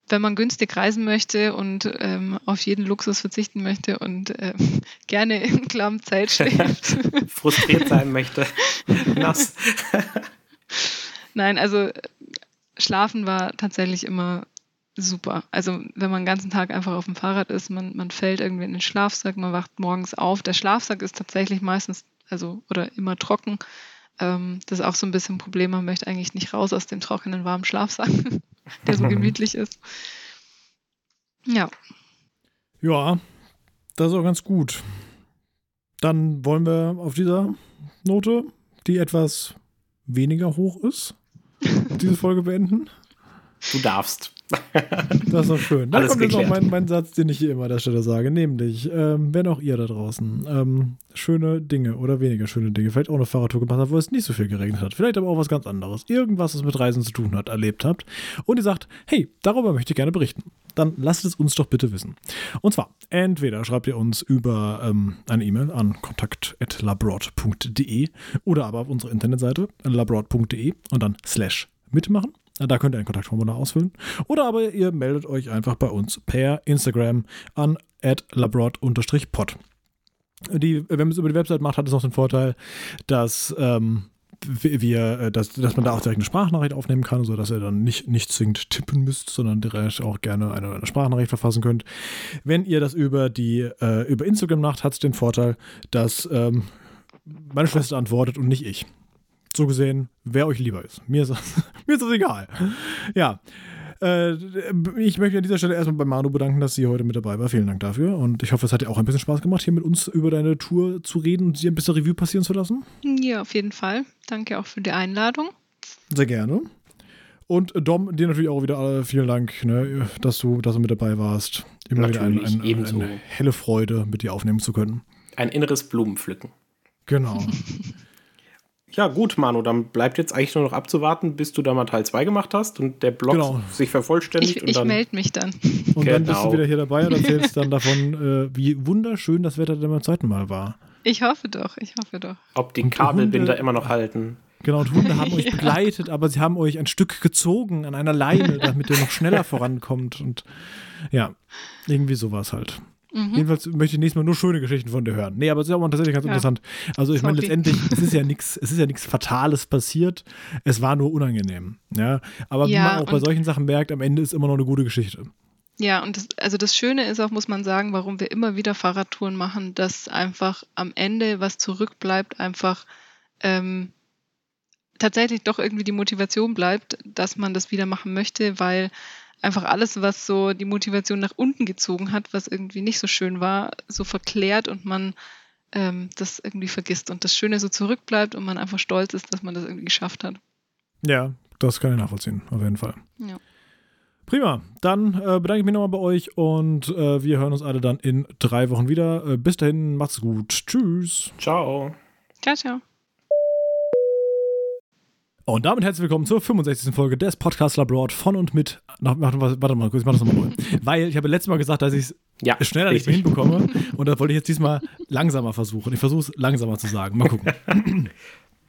wenn man günstig reisen möchte und ähm, auf jeden Luxus verzichten möchte und ähm, *laughs* gerne im klammen Zelt *laughs* schläft. Frustriert sein möchte. *laughs* Nass. Nein, also Schlafen war tatsächlich immer super. Also wenn man den ganzen Tag einfach auf dem Fahrrad ist, man, man fällt irgendwie in den Schlafsack, man wacht morgens auf. Der Schlafsack ist tatsächlich meistens, also oder immer trocken. Ähm, das ist auch so ein bisschen ein Problem. Man möchte eigentlich nicht raus aus dem trockenen, warmen Schlafsack, *laughs* der so *laughs* gemütlich ist. Ja, Ja, das ist auch ganz gut. Dann wollen wir auf dieser Note, die etwas weniger hoch ist, *laughs* diese Folge beenden. Du darfst. *laughs* Das ist doch schön. Da kommt jetzt noch geklärt. mein, mein Satz, den ich hier immer an der Stelle sage, nämlich, ähm, wenn auch ihr da draußen ähm, schöne Dinge oder weniger schöne Dinge, vielleicht auch eine Fahrradtour gemacht habt, wo es nicht so viel geregnet hat, vielleicht aber auch was ganz anderes, irgendwas, was mit Reisen zu tun hat, erlebt habt und ihr sagt, hey, darüber möchte ich gerne berichten, dann lasst es uns doch bitte wissen. Und zwar, entweder schreibt ihr uns über ähm, eine E-Mail an kontakt.labroad.de oder aber auf unsere Internetseite labroad.de und dann slash mitmachen. Da könnt ihr ein Kontaktformular ausfüllen. Oder aber ihr meldet euch einfach bei uns per Instagram an labrod-pod. Wenn man es über die Website macht, hat es noch den Vorteil, dass ähm, wir, äh, dass, dass man da auch direkt eine Sprachnachricht aufnehmen kann, sodass ihr dann nicht, nicht zwingend tippen müsst, sondern direkt auch gerne eine, eine Sprachnachricht verfassen könnt. Wenn ihr das über die äh, über Instagram macht, hat es den Vorteil, dass ähm, meine Schwester antwortet und nicht ich. So gesehen, wer euch lieber ist. Mir ist das, *laughs* mir ist das egal. Ja. Äh, ich möchte an dieser Stelle erstmal bei Manu bedanken, dass sie heute mit dabei war. Vielen Dank dafür. Und ich hoffe, es hat dir auch ein bisschen Spaß gemacht, hier mit uns über deine Tour zu reden und dir ein bisschen Review passieren zu lassen. Ja, auf jeden Fall. Danke auch für die Einladung. Sehr gerne. Und Dom, dir natürlich auch wieder vielen Dank, ne, dass, du, dass du mit dabei warst. Immer natürlich, wieder ein, ein, eine helle Freude, mit dir aufnehmen zu können. Ein inneres Blumenpflücken. Genau. *laughs* Ja, gut, Manu, dann bleibt jetzt eigentlich nur noch abzuwarten, bis du da mal Teil 2 gemacht hast und der Blog genau. sich vervollständigt. Ich, ich melde mich dann. Und genau. dann bist du genau. wieder hier dabei und erzählst dann davon, äh, wie wunderschön das Wetter denn beim zweiten Mal war. Ich hoffe doch, ich hoffe doch. Ob die und Kabelbinder Hunde, immer noch halten. Genau, und Hunde haben *laughs* euch begleitet, aber sie haben euch ein Stück gezogen an einer Leine, damit ihr noch schneller vorankommt. Und ja, irgendwie sowas halt. Mhm. Jedenfalls möchte ich nächstes Mal nur schöne Geschichten von dir hören. Nee, aber es ist auch tatsächlich ganz ja. interessant. Also ich meine, letztendlich, *laughs* es ist ja nichts, es ist ja nichts Fatales passiert. Es war nur unangenehm. Ja. Aber ja, wie man auch bei solchen Sachen merkt, am Ende ist immer noch eine gute Geschichte. Ja, und das, also das Schöne ist auch, muss man sagen, warum wir immer wieder Fahrradtouren machen, dass einfach am Ende was zurückbleibt, einfach ähm, tatsächlich doch irgendwie die Motivation bleibt, dass man das wieder machen möchte, weil einfach alles, was so die Motivation nach unten gezogen hat, was irgendwie nicht so schön war, so verklärt und man ähm, das irgendwie vergisst und das Schöne so zurückbleibt und man einfach stolz ist, dass man das irgendwie geschafft hat. Ja, das kann ich nachvollziehen, auf jeden Fall. Ja. Prima, dann äh, bedanke ich mich nochmal bei euch und äh, wir hören uns alle dann in drei Wochen wieder. Äh, bis dahin, macht's gut. Tschüss. Ciao. Ciao, ciao. Und damit herzlich willkommen zur 65. Folge des Podcast Labroad von und mit. Warte mal kurz, ich mach das nochmal neu. *laughs* Weil ich habe letztes Mal gesagt, dass ich es ja, schneller richtig. nicht hinbekomme. Und das wollte ich jetzt diesmal langsamer versuchen. Ich versuche es langsamer zu sagen. Mal gucken. *laughs*